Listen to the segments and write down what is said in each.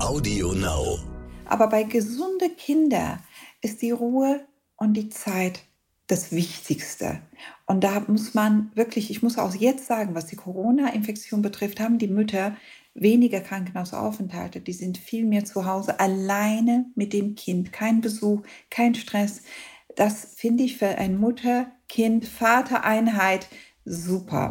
Audio Now. Aber bei gesunde Kinder ist die Ruhe und die Zeit das Wichtigste. Und da muss man wirklich, ich muss auch jetzt sagen, was die Corona-Infektion betrifft, haben die Mütter weniger Krankenhausaufenthalte. Die sind viel mehr zu Hause, alleine mit dem Kind. Kein Besuch, kein Stress. Das finde ich für ein Mutter-Kind-Vater-Einheit super.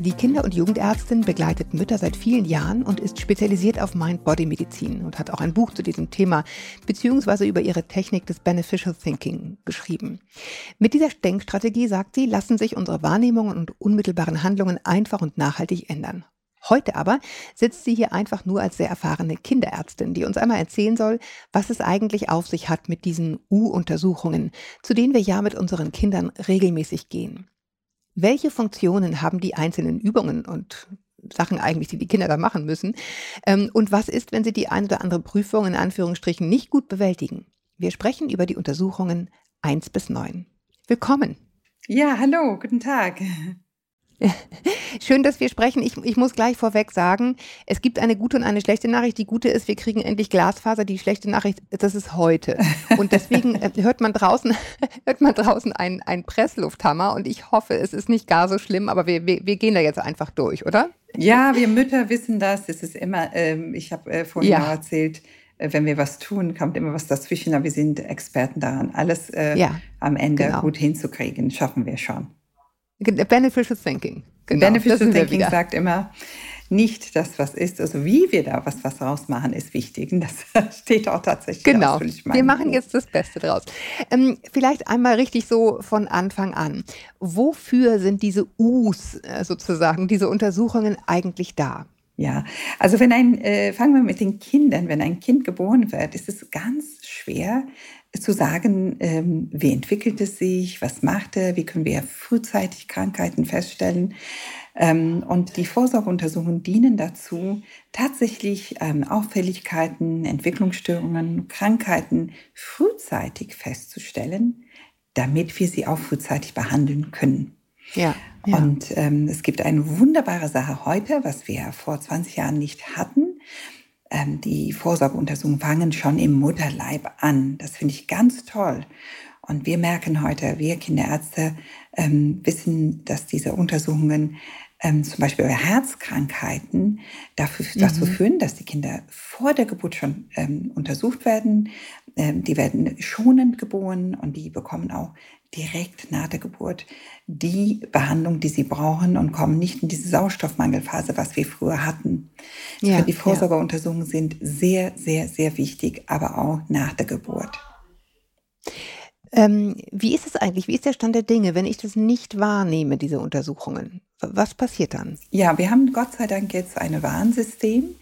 Die Kinder- und Jugendärztin begleitet Mütter seit vielen Jahren und ist spezialisiert auf Mind-Body-Medizin und hat auch ein Buch zu diesem Thema beziehungsweise über ihre Technik des Beneficial Thinking geschrieben. Mit dieser Denkstrategie, sagt sie, lassen sich unsere Wahrnehmungen und unmittelbaren Handlungen einfach und nachhaltig ändern. Heute aber sitzt sie hier einfach nur als sehr erfahrene Kinderärztin, die uns einmal erzählen soll, was es eigentlich auf sich hat mit diesen U-Untersuchungen, zu denen wir ja mit unseren Kindern regelmäßig gehen. Welche Funktionen haben die einzelnen Übungen und Sachen eigentlich, die die Kinder da machen müssen? Ähm, und was ist, wenn sie die ein oder andere Prüfung in Anführungsstrichen nicht gut bewältigen? Wir sprechen über die Untersuchungen 1 bis 9. Willkommen. Ja, hallo, guten Tag. Schön, dass wir sprechen. Ich, ich, muss gleich vorweg sagen, es gibt eine gute und eine schlechte Nachricht. Die gute ist, wir kriegen endlich Glasfaser. Die schlechte Nachricht, das ist heute. Und deswegen äh, hört man draußen, hört man draußen einen, einen Presslufthammer. Und ich hoffe, es ist nicht gar so schlimm, aber wir, wir, wir gehen da jetzt einfach durch, oder? Ja, wir Mütter wissen das. Es ist immer, ähm, ich habe äh, vorhin ja. auch erzählt, äh, wenn wir was tun, kommt immer was dazwischen. Aber wir sind Experten daran, alles äh, ja, am Ende genau. gut hinzukriegen. Schaffen wir schon. Beneficial Thinking. Genau, Beneficial Thinking sagt immer, nicht das, was ist, also wie wir da was, was rausmachen, ist wichtig. Und das steht auch tatsächlich. Genau. Wir machen Buch. jetzt das Beste draus. Ähm, vielleicht einmal richtig so von Anfang an. Wofür sind diese U's äh, sozusagen, diese Untersuchungen eigentlich da? Ja, also wenn ein, äh, fangen wir mit den Kindern, wenn ein Kind geboren wird, ist es ganz schwer, zu sagen, ähm, wie entwickelt es sich, was macht er, wie können wir frühzeitig Krankheiten feststellen. Ähm, und die Vorsorgeuntersuchungen dienen dazu, tatsächlich ähm, Auffälligkeiten, Entwicklungsstörungen, Krankheiten frühzeitig festzustellen, damit wir sie auch frühzeitig behandeln können. Ja, ja. Und ähm, es gibt eine wunderbare Sache heute, was wir vor 20 Jahren nicht hatten ähm, die Vorsorgeuntersuchungen fangen schon im Mutterleib an. Das finde ich ganz toll. Und wir merken heute, wir Kinderärzte ähm, wissen, dass diese Untersuchungen ähm, zum Beispiel bei Herzkrankheiten dafür, mhm. dazu führen, dass die Kinder vor der Geburt schon ähm, untersucht werden. Ähm, die werden schonend geboren und die bekommen auch direkt nach der Geburt die Behandlung, die sie brauchen und kommen nicht in diese Sauerstoffmangelphase, was wir früher hatten. Ja, die Vorsorgeuntersuchungen ja. sind sehr, sehr, sehr wichtig, aber auch nach der Geburt. Ähm, wie ist es eigentlich? Wie ist der Stand der Dinge, wenn ich das nicht wahrnehme, diese Untersuchungen? Was passiert dann? Ja, wir haben Gott sei Dank jetzt ein Warnsystem,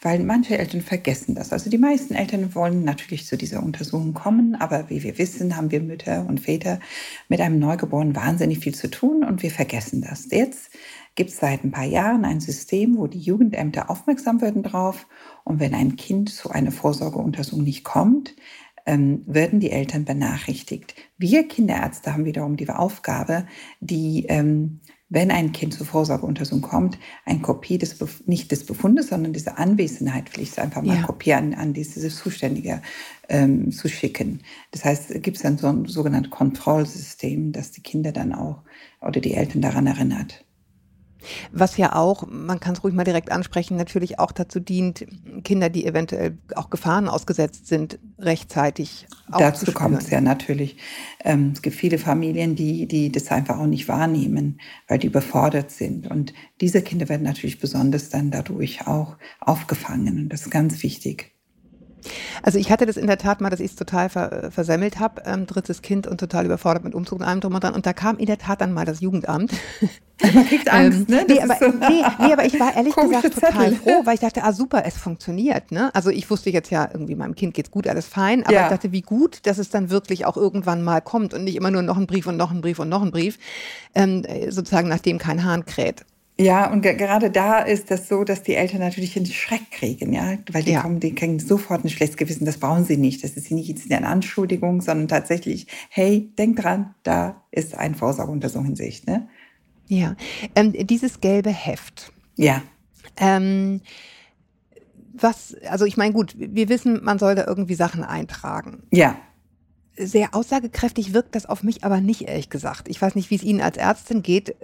weil manche Eltern vergessen das. Also die meisten Eltern wollen natürlich zu dieser Untersuchung kommen, aber wie wir wissen, haben wir Mütter und Väter mit einem Neugeborenen wahnsinnig viel zu tun und wir vergessen das. Jetzt gibt es seit ein paar Jahren ein System, wo die Jugendämter aufmerksam werden drauf und wenn ein Kind zu einer Vorsorgeuntersuchung nicht kommt, ähm, werden die Eltern benachrichtigt. Wir Kinderärzte haben wiederum die Aufgabe, die, ähm, wenn ein Kind zur Vorsorgeuntersuchung kommt, eine Kopie des, nicht des Befundes, sondern diese Anwesenheit vielleicht einfach mal ja. kopieren an dieses Zuständige ähm, zu schicken. Das heißt, gibt es dann so ein sogenanntes Kontrollsystem, das die Kinder dann auch oder die Eltern daran erinnert. Was ja auch, man kann es ruhig mal direkt ansprechen, natürlich auch dazu dient, Kinder, die eventuell auch Gefahren ausgesetzt sind, rechtzeitig Dazu kommt es ja natürlich. Ähm, es gibt viele Familien, die, die das einfach auch nicht wahrnehmen, weil die überfordert sind. Und diese Kinder werden natürlich besonders dann dadurch auch aufgefangen. Und das ist ganz wichtig. Also ich hatte das in der Tat mal, dass ich es total ver versemmelt habe, ähm, drittes Kind und total überfordert mit Umzug und allem drum und dran. Und da kam in der Tat dann mal das Jugendamt. Man kriegt Angst, ähm, ne? Nee aber, so nee, nee, aber ich war ehrlich gesagt total Zettel. froh, weil ich dachte, ah super, es funktioniert. Ne? Also ich wusste jetzt ja, irgendwie meinem Kind geht's gut, alles fein, aber ja. ich dachte, wie gut, dass es dann wirklich auch irgendwann mal kommt und nicht immer nur noch ein Brief und noch ein Brief und noch ein Brief, ähm, sozusagen nachdem kein Hahn kräht. Ja, und gerade da ist das so, dass die Eltern natürlich einen Schreck kriegen, ja, weil die ja. kommen, die kriegen sofort ein schlechtes Gewissen. Das brauchen sie nicht. Das ist nicht jetzt eine Anschuldigung, sondern tatsächlich, hey, denk dran, da ist ein Vorsorgeuntersuchung in Sicht, ne? Ja, ähm, dieses gelbe Heft. Ja. Ähm, was, also ich meine, gut, wir wissen, man soll da irgendwie Sachen eintragen. Ja sehr aussagekräftig wirkt das auf mich aber nicht, ehrlich gesagt. Ich weiß nicht, wie es Ihnen als Ärztin geht.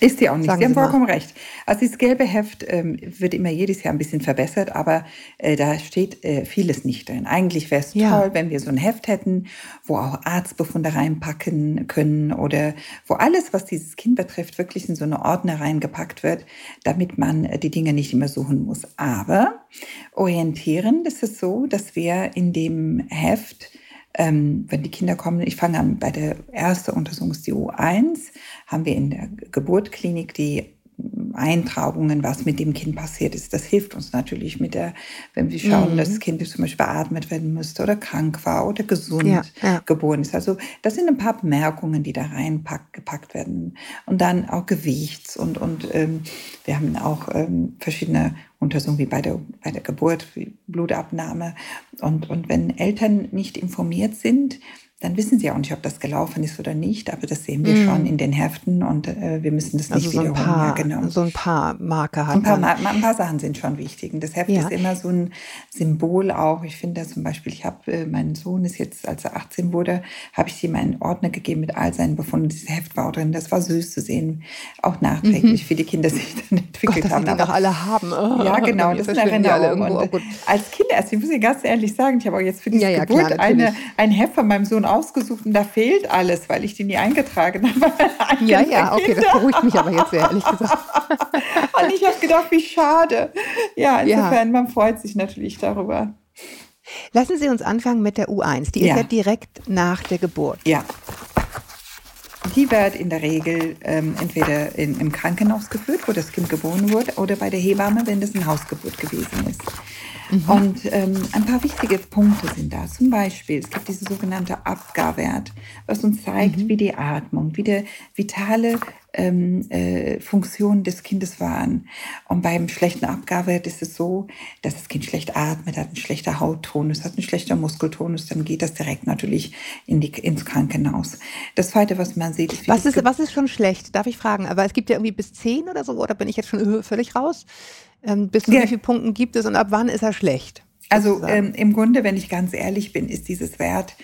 Ist sie auch nicht. Sagen sie haben vollkommen recht. Also dieses gelbe Heft ähm, wird immer jedes Jahr ein bisschen verbessert, aber äh, da steht äh, vieles nicht drin. Eigentlich wäre es ja. toll, wenn wir so ein Heft hätten, wo auch Arztbefunde reinpacken können oder wo alles, was dieses Kind betrifft, wirklich in so eine Ordner reingepackt wird, damit man äh, die Dinge nicht immer suchen muss. Aber orientieren ist es so, dass wir in dem Heft ähm, wenn die Kinder kommen, ich fange an bei der ersten Untersuchung, die U1, haben wir in der Geburtsklinik die Eintragungen, was mit dem Kind passiert ist. Das hilft uns natürlich mit der, wenn wir schauen, mhm. dass das Kind zum Beispiel beatmet werden müsste oder krank war oder gesund ja, ja. geboren ist. Also das sind ein paar Bemerkungen, die da reingepackt werden. Und dann auch Gewichts und, und ähm, wir haben auch ähm, verschiedene Untersuchungen wie bei der, bei der Geburt, Blutabnahme. Und, und wenn Eltern nicht informiert sind, dann wissen sie auch nicht, ob das gelaufen ist oder nicht. Aber das sehen wir mm. schon in den Heften und äh, wir müssen das also nicht so wiederholen. Ein paar, ja, genau. So ein paar Marker hat ein paar, man. ein paar Sachen sind schon wichtig. Und das Heft ja. ist immer so ein Symbol auch. Ich finde zum Beispiel, ich habe, äh, mein Sohn ist jetzt, als er 18 wurde, habe ich ihm einen Ordner gegeben mit all seinen Befunden. Dieses Heft war auch drin. Das war süß zu sehen. Auch nachträglich, mhm. wie die Kinder sich dann entwickelt Gott, haben. Die noch alle haben. Oh, ja, genau. Das sind Erinnerungen. Und oh, als Kinderärztin, ich muss ich ganz ehrlich sagen, ich habe auch jetzt für diese ja, Geburt klar, eine, ein Heft von meinem Sohn ausgesucht und da fehlt alles, weil ich die nie eingetragen habe. ja, ja, okay, das beruhigt mich aber jetzt sehr, ehrlich gesagt. Und ich habe gedacht, wie schade. Ja, insofern, ja. man freut sich natürlich darüber. Lassen Sie uns anfangen mit der U1. Die ja. ist ja direkt nach der Geburt. Ja. Die wird in der Regel ähm, entweder in, im Krankenhaus geführt, wo das Kind geboren wurde, oder bei der Hebamme, wenn das eine Hausgeburt gewesen ist. Mhm. Und ähm, ein paar wichtige Punkte sind da. Zum Beispiel, es gibt diese sogenannte Abgarwert, was uns zeigt, mhm. wie die Atmung, wie der vitale ähm, äh, Funktionen des Kindes waren. Und beim schlechten Abgarwert ist es so, dass das Kind schlecht atmet, hat einen schlechter Hauttonus, hat einen schlechter Muskeltonus, dann geht das direkt natürlich in die, ins Krankenhaus. Das Zweite, was man sieht, ist, was ist, was ist schon schlecht? Darf ich fragen? Aber es gibt ja irgendwie bis zehn oder so, oder bin ich jetzt schon völlig raus? Ähm, bis zu ja. wie vielen Punkten gibt es und ab wann ist er schlecht? Also ähm, im Grunde, wenn ich ganz ehrlich bin, ist dieses Wert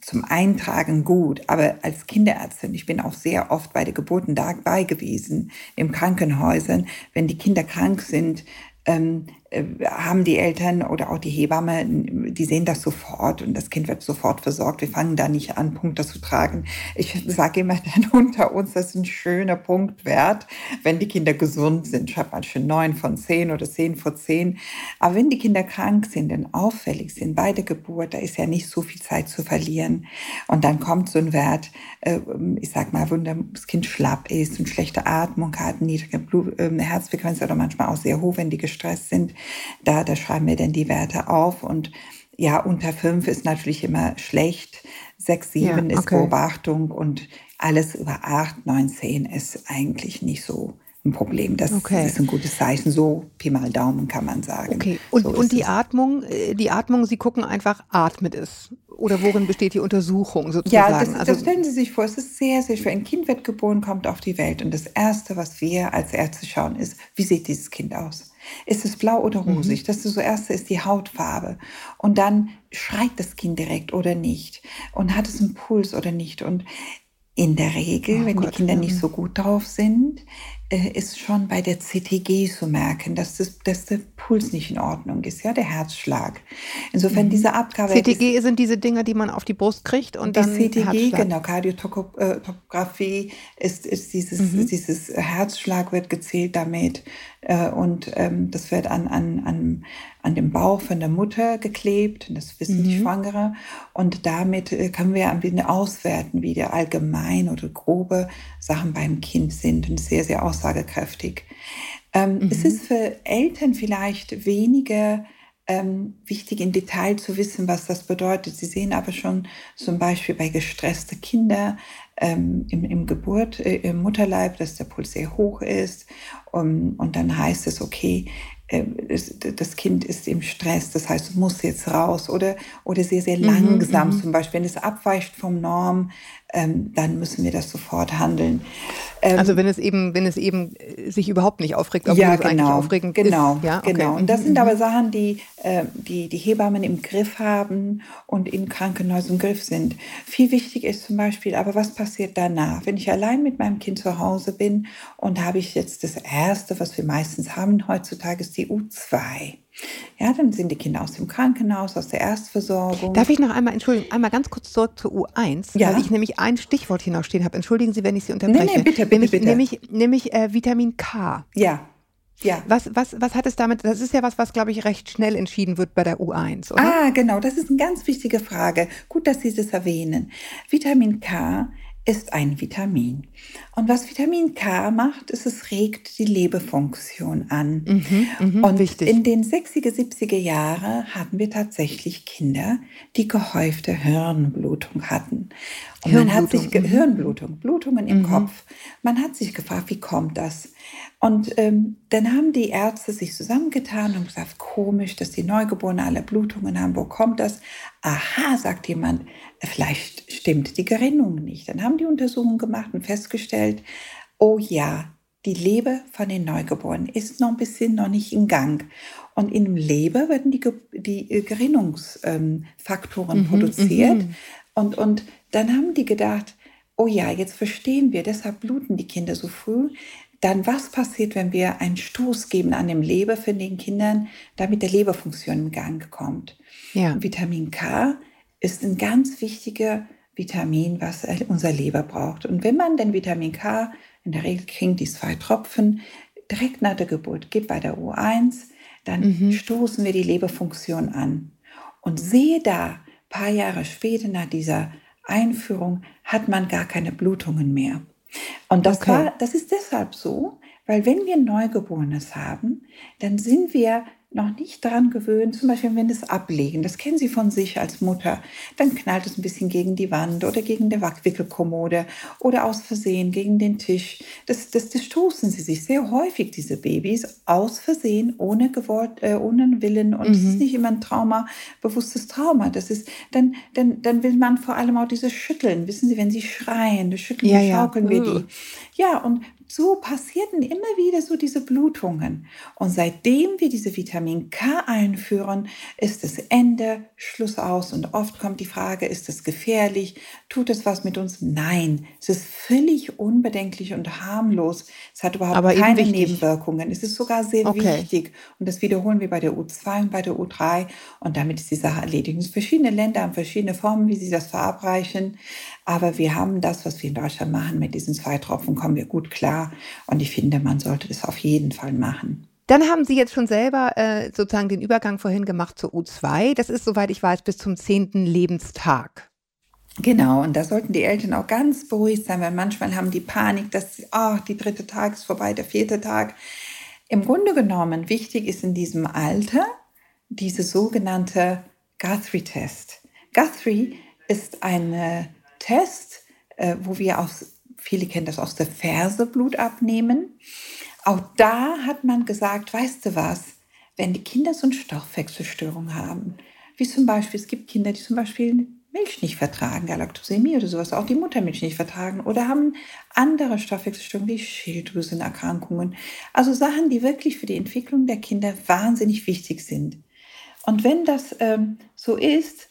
zum Eintragen gut, aber als Kinderärztin, ich bin auch sehr oft bei der Geburten dabei gewesen, im Krankenhäusern, wenn die Kinder krank sind, ähm, äh, haben die Eltern oder auch die Hebamme, die sehen das sofort und das Kind wird sofort versorgt. Wir fangen da nicht an, Punkte zu tragen. Ich sage immer dann unter uns, das ist ein schöner Punktwert, wenn die Kinder gesund sind. Ich habe manchmal neun von zehn oder zehn von zehn. Aber wenn die Kinder krank sind und auffällig sind bei der Geburt, da ist ja nicht so viel Zeit zu verlieren. Und dann kommt so ein Wert, äh, ich sag mal, wenn das Kind schlapp ist und schlechte Atmung hat, niedrige Blut, äh, Herzfrequenz oder manchmal auch sehr hoch, wenn die gestresst sind da, da schreiben wir dann die Werte auf und ja, unter fünf ist natürlich immer schlecht. Sechs, sieben ja, okay. ist Beobachtung und alles über acht, neun, zehn ist eigentlich nicht so ein Problem. Das okay. ist ein gutes Zeichen. So Pi mal Daumen kann man sagen. Okay. Und, so und die es. Atmung, äh, die Atmung, Sie gucken einfach, atmet es? Oder worin besteht die Untersuchung sozusagen? Ja, das, also, das stellen Sie sich vor, es ist sehr, sehr schwer. Ein Kind wird geboren, kommt auf die Welt und das Erste, was wir als Ärzte schauen, ist, wie sieht dieses Kind aus? Ist es blau oder mhm. rosig? Mhm. Das ist so erste ist die Hautfarbe. Und dann schreit das Kind direkt oder nicht. Und hat es einen Puls oder nicht. Und in der Regel, oh wenn Gott, die Kinder nicht so gut drauf sind, ist schon bei der CTG zu merken, dass, das, dass der Puls nicht in Ordnung ist, ja, der Herzschlag. Insofern mhm. diese Abgabe. CTG ist, sind diese Dinger, die man auf die Brust kriegt und die dann CTG, Herzschlag. genau, Kardiotographie ist, ist dieses, mhm. dieses Herzschlag wird gezählt damit äh, und ähm, das wird an, an, an, an dem Bauch von der Mutter geklebt, und das wissen mhm. die Schwangere und damit äh, können wir ein bisschen auswerten, wie der allgemein oder grobe Sachen beim Kind sind und sehr, sehr aus aussagekräftig. Ähm, mhm. Es ist für Eltern vielleicht weniger ähm, wichtig, im Detail zu wissen, was das bedeutet. Sie sehen aber schon zum Beispiel bei gestressten Kindern ähm, im, im Geburt, äh, im Mutterleib, dass der Puls sehr hoch ist Um, und dann heißt es, okay, das Kind ist im Stress, das heißt, es muss jetzt raus oder, oder sehr, sehr mhm, langsam mhm, zum Beispiel. Wenn es abweicht vom Norm, ähm, dann müssen wir das sofort handeln. Ähm, also wenn es eben, wenn es eben äh, sich überhaupt nicht aufregt, obwohl ja, es genau, eigentlich aufregend genau, ist. Ja, okay. genau. Und das sind mhm, aber mhm. Sachen, die, äh, die die Hebammen im Griff haben und in Krankenhäusern im Griff sind. Viel wichtig ist zum Beispiel, aber was passiert danach? Wenn ich allein mit meinem Kind zu Hause bin und habe ich jetzt das Erste, was wir meistens haben heutzutage, ist die U2. Ja, dann sind die Kinder aus dem Krankenhaus, aus der Erstversorgung. Darf ich noch einmal, Entschuldigung, einmal ganz kurz zurück zur U1, ja? weil ich nämlich ein Stichwort hier noch stehen habe. Entschuldigen Sie, wenn ich Sie unterbreche. Nee, nee, bitte, bitte, nämlich, bitte. Nämlich, nämlich äh, Vitamin K. Ja. Ja. Was, was, was hat es damit? Das ist ja was, was, glaube ich, recht schnell entschieden wird bei der U1, oder? Ah, genau. Das ist eine ganz wichtige Frage. Gut, dass Sie das erwähnen. Vitamin K ist ein Vitamin. Und was Vitamin K macht, ist, es regt die Lebefunktion an. Mhm, mh, und wichtig. in den 60er, 70er Jahren hatten wir tatsächlich Kinder, die gehäufte Hirnblutung hatten. Und man hat sich, mhm. Hirnblutung, Blutungen im mhm. Kopf. Man hat sich gefragt, wie kommt das? Und ähm, dann haben die Ärzte sich zusammengetan und gesagt, komisch, dass die Neugeborenen alle Blutungen haben. Wo kommt das? Aha, sagt jemand, vielleicht stimmt die Gerinnung nicht. Dann haben die Untersuchungen gemacht und festgestellt, oh ja, die Leber von den Neugeborenen ist noch ein bisschen noch nicht in Gang. Und in dem Leber werden die, die äh, Gerinnungsfaktoren mhm, produziert. Mhm. Und, und dann haben die gedacht, oh ja, jetzt verstehen wir, deshalb bluten die Kinder so früh dann was passiert, wenn wir einen Stoß geben an dem Leber für den Kindern, damit der Leberfunktion in Gang kommt. Ja. Vitamin K ist ein ganz wichtiger Vitamin, was unser Leber braucht. Und wenn man den Vitamin K, in der Regel kriegt die zwei Tropfen, direkt nach der Geburt gibt bei der U1, dann mhm. stoßen wir die Leberfunktion an. Und sehe da, paar Jahre später nach dieser Einführung, hat man gar keine Blutungen mehr. Und das, okay. war, das ist deshalb so, weil wenn wir Neugeborenes haben, dann sind wir noch nicht daran gewöhnt, zum Beispiel wenn es ablegen, das kennen Sie von sich als Mutter, dann knallt es ein bisschen gegen die Wand oder gegen die Wickelkommode oder aus Versehen gegen den Tisch. Das, das, das stoßen sie sich sehr häufig, diese Babys, aus Versehen, ohne gewollt, äh, ohne Willen. Und es mhm. ist nicht immer ein Trauma, bewusstes Trauma. Das ist, dann, dann, dann will man vor allem auch dieses Schütteln. Wissen Sie, wenn sie schreien, das schütteln, ja, schaukeln ja. wir die. Ja, und so passierten immer wieder so diese Blutungen. Und seitdem wir diese Vitamin K einführen, ist es Ende, Schluss aus. Und oft kommt die Frage, ist es gefährlich? Tut es was mit uns? Nein, es ist völlig unbedenklich und harmlos. Es hat überhaupt Aber keine Nebenwirkungen. Es ist sogar sehr okay. wichtig. Und das wiederholen wir bei der U2 und bei der U3. Und damit ist die Sache erledigt. Verschiedene Länder haben verschiedene Formen, wie sie das verabreichen. Aber wir haben das, was wir in Deutschland machen, mit diesen zwei Tropfen kommen wir gut klar. Und ich finde, man sollte das auf jeden Fall machen. Dann haben Sie jetzt schon selber äh, sozusagen den Übergang vorhin gemacht zur U2. Das ist, soweit ich weiß, bis zum zehnten Lebenstag. Genau, und da sollten die Eltern auch ganz beruhigt sein, weil manchmal haben die Panik, dass, oh, die dritte Tag ist vorbei, der vierte Tag. Im Grunde genommen, wichtig ist in diesem Alter diese sogenannte Guthrie-Test. Guthrie ist eine Test, äh, wo wir aus, viele kennen das aus der Ferse Blut abnehmen. Auch da hat man gesagt, weißt du was, wenn die Kinder so eine Stoffwechselstörung haben, wie zum Beispiel, es gibt Kinder, die zum Beispiel Milch nicht vertragen, Galaktosämie oder sowas, auch die Muttermilch nicht vertragen oder haben andere Stoffwechselstörungen wie Schilddrüsenerkrankungen. Also Sachen, die wirklich für die Entwicklung der Kinder wahnsinnig wichtig sind. Und wenn das ähm, so ist,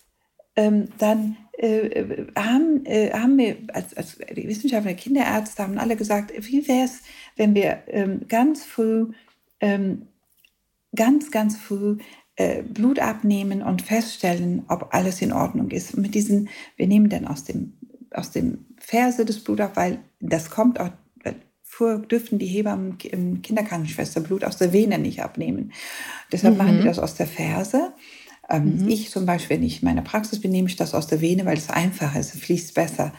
ähm, dann äh, haben, äh, haben wir als, als die Wissenschaftler, Kinderärzte haben alle gesagt, wie wäre es, wenn wir ähm, ganz früh, ähm, ganz, ganz früh äh, Blut abnehmen und feststellen, ob alles in Ordnung ist. Mit diesen, wir nehmen dann aus dem, aus dem Ferse das Blut ab, weil das kommt auch, früher dürften die Hebammen im Kinderkrankenschwester Blut aus der Vene nicht abnehmen. Deshalb mhm. machen die das aus der Ferse. Ähm, mhm. Ich zum Beispiel, wenn ich in meiner Praxis bin, nehme ich das aus der Vene, weil es einfacher ist, es fließt besser.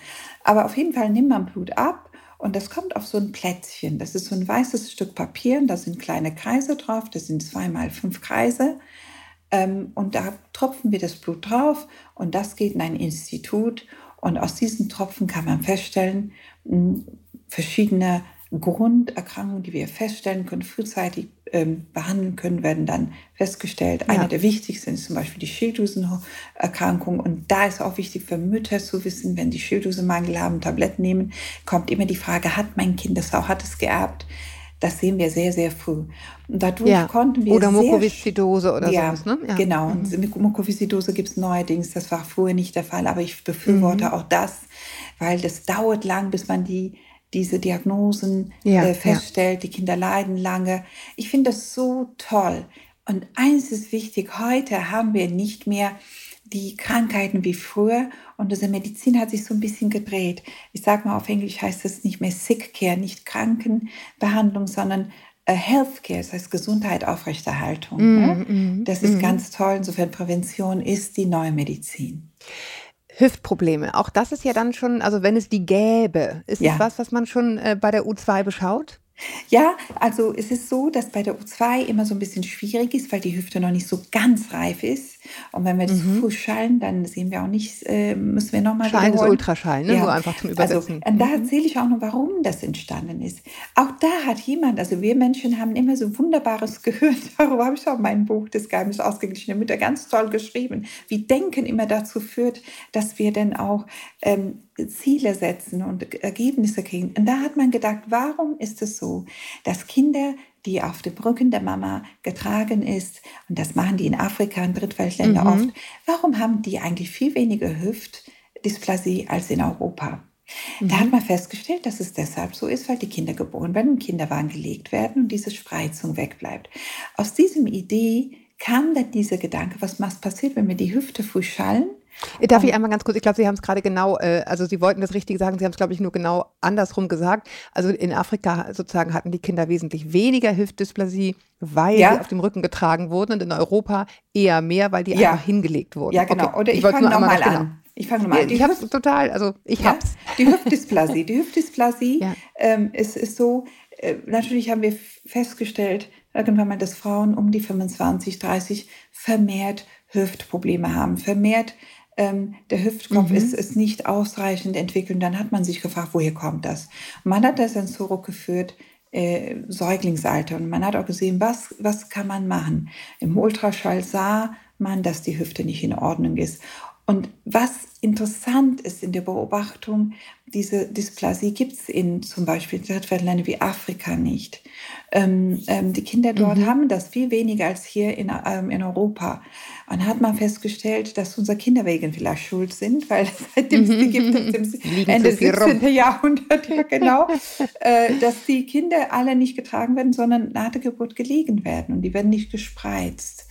Aber auf jeden Fall nimmt man Blut ab und das kommt auf so ein Plätzchen. Das ist so ein weißes Stück Papier und da sind kleine Kreise drauf. Das sind zweimal fünf Kreise. Ähm, und da tropfen wir das Blut drauf und das geht in ein Institut. Und aus diesen Tropfen kann man feststellen, hm, verschiedene Grunderkrankungen, die wir feststellen können, frühzeitig ähm, behandeln können, werden dann festgestellt. Ja. Eine der wichtigsten ist zum Beispiel die Schilddrüsenerkrankung. Und da ist auch wichtig für Mütter zu wissen, wenn die Schilddrüsemangel haben, Tabletten nehmen, kommt immer die Frage, hat mein Kind das auch, hat es geerbt? Das sehen wir sehr, sehr früh. Und dadurch ja. konnten wir. Oder Mukoviszidose oder ja, sowas, ne? Ja. Genau. Und mhm. Mukoviszidose gibt es neuerdings. Das war vorher nicht der Fall. Aber ich befürworte mhm. auch das, weil das dauert lang, bis man die diese Diagnosen ja, äh, feststellt. Ja. Die Kinder leiden lange. Ich finde das so toll. Und eins ist wichtig, heute haben wir nicht mehr die Krankheiten wie früher und unsere Medizin hat sich so ein bisschen gedreht. Ich sage mal auf Englisch heißt es nicht mehr Sick Care, nicht Krankenbehandlung, sondern äh, Healthcare, das heißt Gesundheit, Aufrechterhaltung. Mm, ne? mm, das ist mm. ganz toll. Insofern Prävention ist die neue Medizin. Hüftprobleme. Auch das ist ja dann schon, also wenn es die gäbe, ist ja. es was, was man schon äh, bei der U2 beschaut? Ja, also es ist so, dass bei der U2 immer so ein bisschen schwierig ist, weil die Hüfte noch nicht so ganz reif ist. Und wenn wir das mhm. Fuß schallen, dann sehen wir auch nicht, äh, müssen wir nochmal Schallen ist Ultraschall, ne? Ja. nur einfach zum also, Übersetzen. Also, und da mhm. erzähle ich auch noch, warum das entstanden ist. Auch da hat jemand, also wir Menschen haben immer so wunderbares Gehör, darüber habe ich auch mein Buch, das Geheimnis ausgeglichene Mütter, ganz toll geschrieben, wie Denken immer dazu führt, dass wir dann auch ähm, Ziele setzen und Ergebnisse kriegen. Und da hat man gedacht, warum ist es so, dass Kinder die auf dem Rücken der Mama getragen ist. Und das machen die in Afrika und Drittweltländer mhm. oft. Warum haben die eigentlich viel weniger Hüftdysplasie als in Europa? Mhm. Da hat mhm. man festgestellt, dass es deshalb so ist, weil die Kinder geboren werden, und Kinderwagen gelegt werden und diese Spreizung wegbleibt. Aus diesem Idee kam dann dieser Gedanke, was passiert, wenn wir die Hüfte früh schallen Darf ich einmal ganz kurz, ich glaube, Sie haben es gerade genau, äh, also Sie wollten das richtig sagen, Sie haben es, glaube ich, nur genau andersrum gesagt. Also in Afrika sozusagen hatten die Kinder wesentlich weniger Hüftdysplasie, weil ja. sie auf dem Rücken getragen wurden und in Europa eher mehr, weil die ja. einfach hingelegt wurden. Ja, genau. Okay. Oder ich, ich fange nochmal an. Genau. Ich fange nochmal an. Die ich habe es total, also ich ja, hab's. Die Hüftdysplasie. Die Hüftdysplasie ja. ähm, ist, ist so, äh, natürlich haben wir festgestellt, irgendwann mal, dass Frauen um die 25, 30 vermehrt Hüftprobleme haben, vermehrt ähm, der Hüftkopf mhm. ist, ist nicht ausreichend entwickelt. Und dann hat man sich gefragt, woher kommt das? Und man hat das dann zurückgeführt, äh, Säuglingsalter. Und man hat auch gesehen, was, was kann man machen. Im Ultraschall sah man, dass die Hüfte nicht in Ordnung ist. Und was interessant ist in der Beobachtung, diese Dysplasie gibt es in zum Beispiel Drittweltländern wie Afrika nicht. Ähm, ähm, die Kinder dort mhm. haben das viel weniger als hier in, ähm, in Europa. Und hat man festgestellt, dass unsere Kinderwegen vielleicht schuld sind, weil seitdem es die gibt, seit dem Ende des 17. Jahrhunderts, ja genau, äh, dass die Kinder alle nicht getragen werden, sondern nach der Geburt gelegen werden und die werden nicht gespreizt.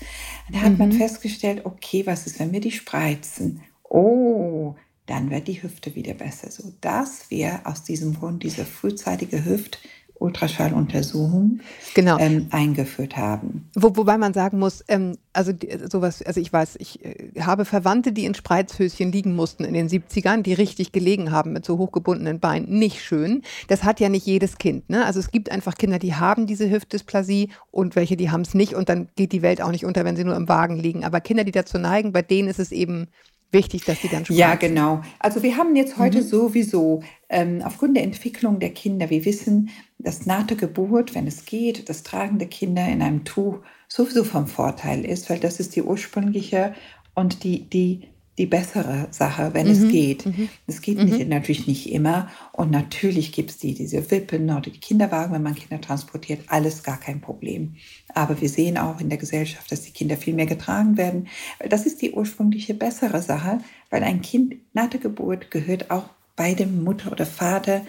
Da hat mhm. man festgestellt, okay, was ist, wenn wir die spreizen? Oh, dann wird die Hüfte wieder besser. So dass wir aus diesem Grund diese frühzeitige Hüft Ultraschalluntersuchung genau. ähm, eingeführt haben. Wo, wobei man sagen muss, ähm, also sowas, also ich weiß, ich äh, habe Verwandte, die in Spreizhöschen liegen mussten in den 70ern, die richtig gelegen haben mit so hochgebundenen Beinen. Nicht schön. Das hat ja nicht jedes Kind. Ne? Also es gibt einfach Kinder, die haben diese Hüftdysplasie und welche, die haben es nicht und dann geht die Welt auch nicht unter, wenn sie nur im Wagen liegen. Aber Kinder, die dazu neigen, bei denen ist es eben wichtig, dass die dann spreizen. Ja, genau. Also wir haben jetzt heute mhm. sowieso ähm, aufgrund der Entwicklung der Kinder, wir wissen, dass nach der Geburt, wenn es geht, das Tragen der Kinder in einem Tuch sowieso vom Vorteil ist, weil das ist die ursprüngliche und die, die, die bessere Sache, wenn mhm. es geht. Mhm. Es geht nicht, mhm. natürlich nicht immer. Und natürlich gibt es die, diese Wippen oder die Kinderwagen, wenn man Kinder transportiert, alles gar kein Problem. Aber wir sehen auch in der Gesellschaft, dass die Kinder viel mehr getragen werden. Das ist die ursprüngliche bessere Sache, weil ein Kind nach der Geburt gehört auch beide Mutter oder Vater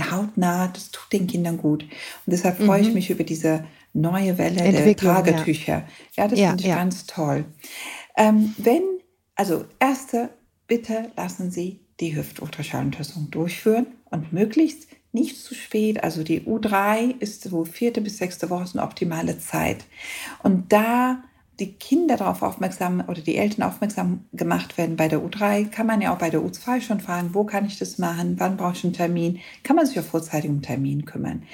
hautnah, das tut den Kindern gut. Und deshalb freue ich mhm. mich über diese neue Welle der Tragetücher. Ja, ja das ja, finde ich ja. ganz toll. Ähm, wenn, also erste, bitte lassen Sie die Hüftultraschalluntersuchung durchführen und möglichst nicht zu spät. Also die U3 ist wo vierte bis sechste Woche ist eine optimale Zeit. Und da die Kinder darauf aufmerksam oder die Eltern aufmerksam gemacht werden bei der U3, kann man ja auch bei der U2 schon fragen, wo kann ich das machen, wann brauche ich einen Termin, kann man sich auf vorzeitigen Termin kümmern.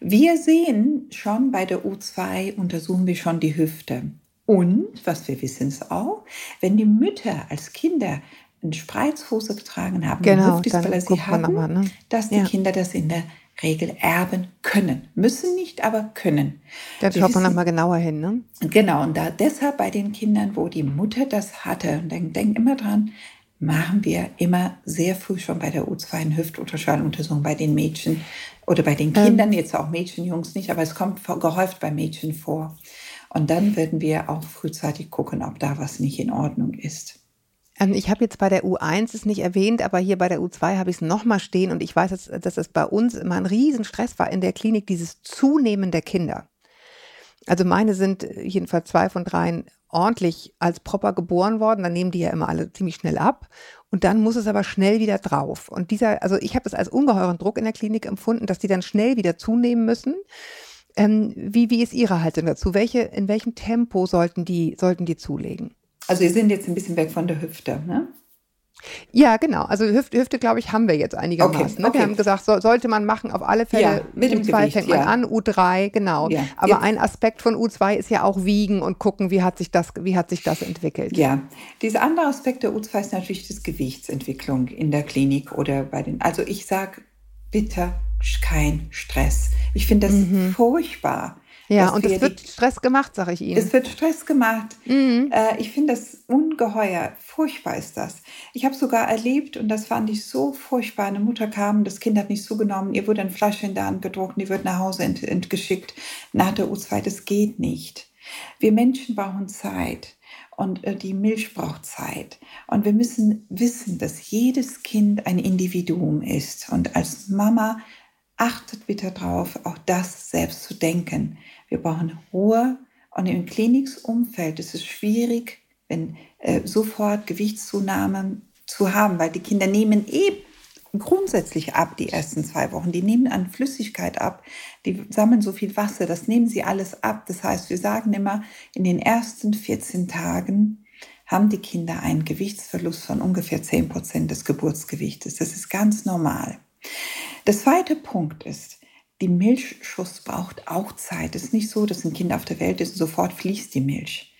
Wir sehen schon bei der U2, untersuchen wir schon die Hüfte. Und, was wir wissen ist auch, wenn die Mütter als Kinder eine Spreizhose getragen haben, genau, Hüftdysplasie hatten, aber, ne? dass die ja. Kinder das in der Regel erben können. Müssen nicht, aber können. Da schaut man nochmal genauer hin, ne? Genau, und da deshalb bei den Kindern, wo die Mutter das hatte, und denk, denk immer dran, machen wir immer sehr früh schon bei der U2 eine Hüftultraschalluntersuchung bei den Mädchen oder bei den Kindern, ähm. jetzt auch Mädchen, Jungs nicht, aber es kommt gehäuft bei Mädchen vor. Und dann werden wir auch frühzeitig gucken, ob da was nicht in Ordnung ist. Ähm, ich habe jetzt bei der U1 es nicht erwähnt, aber hier bei der U2 habe ich es nochmal stehen und ich weiß, dass, dass es bei uns immer ein Riesenstress war in der Klinik, dieses Zunehmen der Kinder. Also meine sind jedenfalls zwei von dreien ordentlich als Proper geboren worden, dann nehmen die ja immer alle ziemlich schnell ab und dann muss es aber schnell wieder drauf. Und dieser, also ich habe das als ungeheuren Druck in der Klinik empfunden, dass die dann schnell wieder zunehmen müssen. Ähm, wie, wie ist Ihre Haltung dazu? Welche, in welchem Tempo sollten die, sollten die zulegen? Also wir sind jetzt ein bisschen weg von der Hüfte, ne? Ja, genau. Also Hüfte, Hüfte glaube ich, haben wir jetzt einigermaßen. Okay, okay. Wir haben gesagt, so, sollte man machen, auf alle Fälle. Ja, mit dem U2 Gewicht, fängt man ja. an, U3, genau. Ja. Aber jetzt. ein Aspekt von U2 ist ja auch wiegen und gucken, wie hat sich das, wie hat sich das entwickelt. Ja, dieser andere Aspekt der U2 ist natürlich das Gewichtsentwicklung in der Klinik oder bei den. Also ich sage bitte kein Stress. Ich finde das mhm. furchtbar ja, und es wird die, Stress gemacht, sage ich Ihnen. Es wird Stress gemacht. Mhm. Äh, ich finde das ungeheuer. Furchtbar ist das. Ich habe sogar erlebt, und das fand ich so furchtbar, eine Mutter kam, das Kind hat nicht zugenommen, ihr wurde ein Fleisch in der Hand gedruckt, die wird nach Hause ent, entgeschickt nach der U2. Das geht nicht. Wir Menschen brauchen Zeit und äh, die Milch braucht Zeit. Und wir müssen wissen, dass jedes Kind ein Individuum ist. Und als Mama achtet bitte darauf, auch das selbst zu denken. Wir brauchen Ruhe. Und im Kliniksumfeld ist es schwierig, wenn äh, sofort Gewichtszunahme zu haben, weil die Kinder nehmen eben grundsätzlich ab die ersten zwei Wochen. Die nehmen an Flüssigkeit ab, die sammeln so viel Wasser, das nehmen sie alles ab. Das heißt, wir sagen immer, in den ersten 14 Tagen haben die Kinder einen Gewichtsverlust von ungefähr 10 Prozent des Geburtsgewichtes. Das ist ganz normal. Der zweite Punkt ist, die Milchschuss braucht auch Zeit. Es ist nicht so, dass ein Kind auf der Welt ist und sofort fließt die Milch.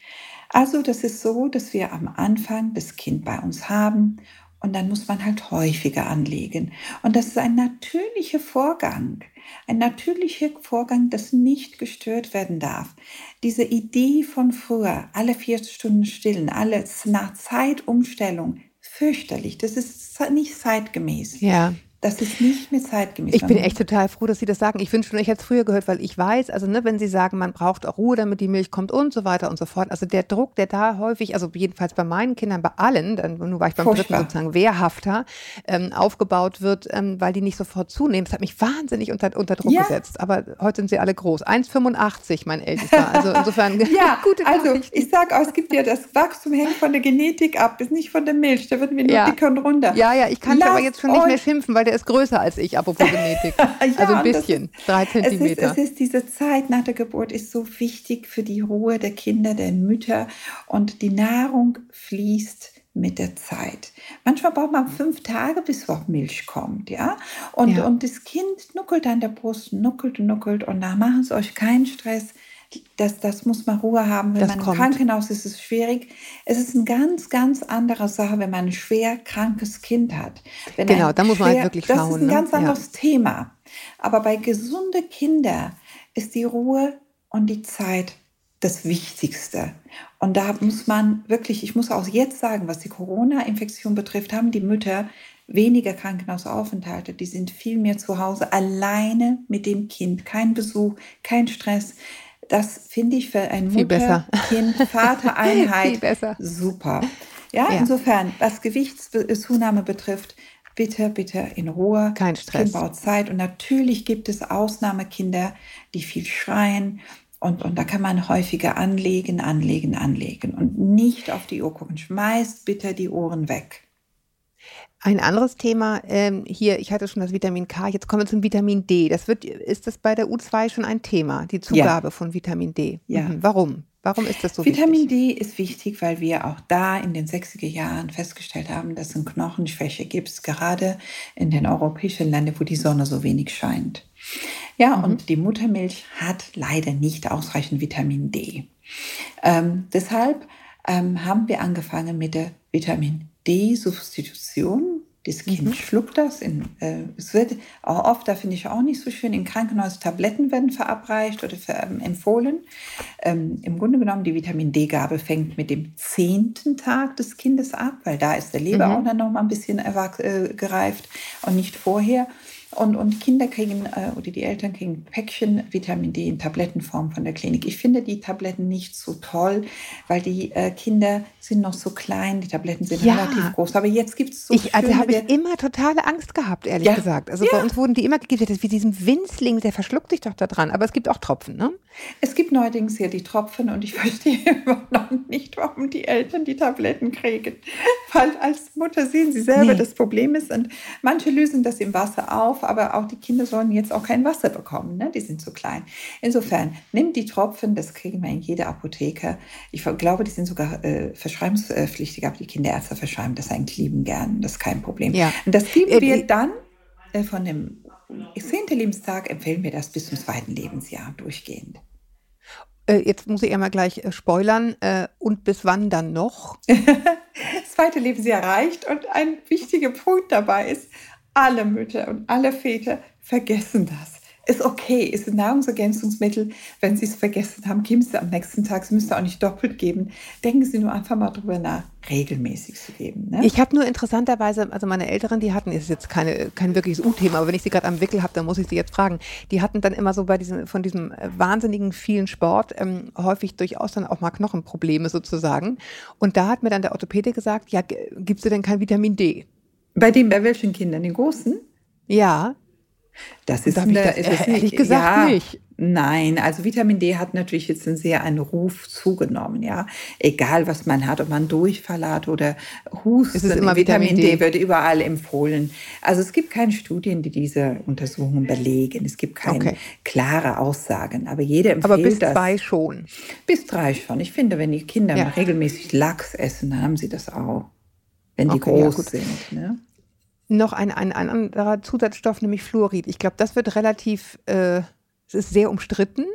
Also das ist so, dass wir am Anfang das Kind bei uns haben und dann muss man halt häufiger anlegen. Und das ist ein natürlicher Vorgang. Ein natürlicher Vorgang, das nicht gestört werden darf. Diese Idee von früher, alle vier Stunden stillen, alles nach Zeitumstellung, fürchterlich. Das ist nicht zeitgemäß. Ja. Das ist nicht mehr zeitgemäß. Ich bin echt total froh, dass Sie das sagen. Ich wünsche mir, ich hätte es früher gehört, weil ich weiß, also ne, wenn Sie sagen, man braucht auch Ruhe, damit die Milch kommt und so weiter und so fort. Also der Druck, der da häufig, also jedenfalls bei meinen Kindern, bei allen, dann nur war ich beim Furchtbar. dritten sozusagen wehrhafter, ähm, aufgebaut wird, ähm, weil die nicht sofort zunehmen. Das hat mich wahnsinnig unter, unter Druck ja. gesetzt. Aber heute sind sie alle groß. 1,85 mein Ältester. Also insofern ja, gute Also ich sage auch, es gibt ja das Wachstum hängt von der Genetik ab, ist nicht von der Milch. Da würden wir nur ja. dicker und runter. Ja, ja, ich kann es aber jetzt schon nicht mehr schimpfen, weil der ist größer als ich, apropos Genetik. ja, also ein bisschen, ist, drei Zentimeter. Es ist, es ist diese Zeit nach der Geburt ist so wichtig für die Ruhe der Kinder, der Mütter und die Nahrung fließt mit der Zeit. Manchmal braucht man fünf Tage, bis überhaupt Milch kommt, ja. Und, ja. und das Kind nuckelt an der Brust, nuckelt nuckelt und da machen Sie euch keinen Stress das, das muss man Ruhe haben. Wenn das man kommt. Krankenhaus ist, ist es schwierig. Es ist eine ganz, ganz andere Sache, wenn man ein schwer krankes Kind hat. Wenn genau, da muss man halt wirklich schauen. Das ist ein ne? ganz anderes ja. Thema. Aber bei gesunden Kindern ist die Ruhe und die Zeit das Wichtigste. Und da muss man wirklich, ich muss auch jetzt sagen, was die Corona-Infektion betrifft, haben die Mütter weniger Krankenhausaufenthalte, die sind viel mehr zu Hause, alleine mit dem Kind, kein Besuch, kein Stress das finde ich für ein Mutter-Kind-Vater-Einheit super. Ja, ja, insofern, was Gewichtszunahme betrifft, bitte, bitte in Ruhe. Kein Stress. Kind braucht Zeit. Und natürlich gibt es Ausnahmekinder, die viel schreien. Und, und da kann man häufiger anlegen, anlegen, anlegen. Und nicht auf die Uhr gucken. Schmeißt bitte die Ohren weg. Ein anderes Thema ähm, hier, ich hatte schon das Vitamin K, jetzt kommen wir zum Vitamin D. Das wird, ist das bei der U2 schon ein Thema, die Zugabe ja. von Vitamin D? Ja. Mhm. Warum? Warum ist das so Vitamin wichtig? D ist wichtig, weil wir auch da in den 60er Jahren festgestellt haben, dass es eine Knochenschwäche gibt, gerade in den europäischen Ländern, wo die Sonne so wenig scheint. Ja, mhm. und die Muttermilch hat leider nicht ausreichend Vitamin D. Ähm, deshalb ähm, haben wir angefangen mit der Vitamin D-Substitution Das Kind mhm. schluckt das. In, äh, es wird auch oft, da finde ich auch nicht so schön, im Krankenhaus Tabletten werden verabreicht oder ver, ähm, empfohlen. Ähm, Im Grunde genommen, die Vitamin D-Gabe fängt mit dem zehnten Tag des Kindes ab, weil da ist der Leber mhm. auch dann noch mal ein bisschen äh, gereift und nicht vorher. Und, und Kinder kriegen äh, oder die Eltern kriegen Päckchen Vitamin D in Tablettenform von der Klinik. Ich finde die Tabletten nicht so toll, weil die äh, Kinder sind noch so klein, die Tabletten sind ja. relativ groß. Aber jetzt gibt es so ich, Also habe ich immer totale Angst gehabt, ehrlich ja. gesagt. Also ja. bei uns wurden die immer gegeben, das ist wie diesem Winzling, der verschluckt sich doch da dran. Aber es gibt auch Tropfen, ne? Es gibt neuerdings hier die Tropfen und ich verstehe immer noch nicht, warum die Eltern die Tabletten kriegen. Weil als Mutter sehen sie selber, nee. das Problem ist und manche lösen das im Wasser auf aber auch die Kinder sollen jetzt auch kein Wasser bekommen. Ne? Die sind zu klein. Insofern, nimm die Tropfen, das kriegen wir in jeder Apotheke. Ich glaube, die sind sogar äh, verschreibungspflichtig, aber die Kinderärzte verschreiben das eigentlich lieben gern. Das ist kein Problem. Ja. Und das geben äh, wir dann äh, von dem zehnten Lebenstag, empfehlen wir das bis zum zweiten Lebensjahr durchgehend. Äh, jetzt muss ich ja mal gleich äh, spoilern. Und bis wann dann noch? das zweite Lebensjahr reicht. Und ein wichtiger Punkt dabei ist, alle Mütter und alle Väter vergessen das. Ist okay, ist ein Nahrungsergänzungsmittel. Wenn Sie es vergessen haben, geben Sie am nächsten Tag. Sie müssen auch nicht doppelt geben. Denken Sie nur einfach mal drüber nach, regelmäßig zu geben. Ne? Ich habe nur interessanterweise, also meine Älteren, die hatten, ist jetzt keine, kein wirkliches U-Thema, aber wenn ich sie gerade am Wickel habe, dann muss ich sie jetzt fragen. Die hatten dann immer so bei diesem, von diesem äh, wahnsinnigen vielen Sport ähm, häufig durchaus dann auch mal Knochenprobleme sozusagen. Und da hat mir dann der Orthopäde gesagt, ja, gibst du denn kein Vitamin D? Bei dem, bei welchen Kindern? Den großen? Ja. Das ist, eine, das, ist äh, ehrlich gesagt ja, nicht. Nein, also Vitamin D hat natürlich jetzt einen sehr einen Ruf zugenommen, ja. Egal was man hat, ob man Durchfall hat oder Husten, es ist immer Vitamin, Vitamin D. D. wird überall empfohlen. Also es gibt keine Studien, die diese Untersuchungen belegen. Es gibt keine okay. klare Aussagen, aber jeder empfiehlt aber bis das. zwei schon. Bis drei schon. Ich finde, wenn die Kinder ja. regelmäßig Lachs essen, dann haben sie das auch wenn die okay, groß ja, sind. Ne? Noch ein, ein, ein anderer Zusatzstoff, nämlich Fluorid. Ich glaube, das wird relativ, äh, es ist sehr umstritten.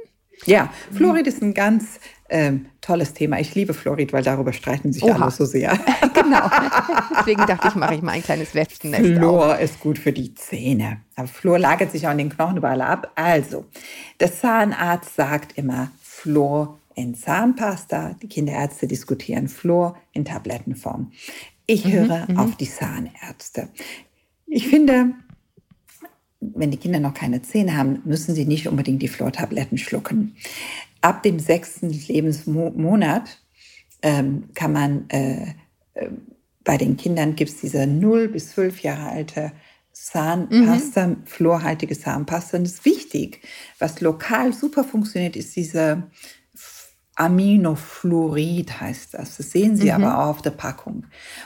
Ja, Fluorid ist ein ganz ähm, tolles Thema. Ich liebe Fluorid, weil darüber streiten sich Oha. alle so sehr. genau. Deswegen dachte ich, mache ich mal ein kleines Wespennest. Fluor auf. ist gut für die Zähne. Aber Fluor lagert sich auch in den Knochen überall ab. Also, der Zahnarzt sagt immer Fluor in Zahnpasta. Die Kinderärzte diskutieren Fluor in Tablettenform. Ich mhm, höre mhm, auf die Zahnärzte. Ich finde, wenn die Kinder noch keine Zähne haben, müssen sie nicht unbedingt die Fluortabletten schlucken. Ab dem sechsten Lebensmonat ähm, kann man, äh, äh, bei den Kindern gibt es diese 0 bis 12 Jahre alte Zahnpasta, mhm. fluorhaltige Zahnpasta. Und es ist wichtig, was lokal super funktioniert, ist diese Aminofluorid heißt das. Das sehen Sie mhm. aber auch auf der Packung.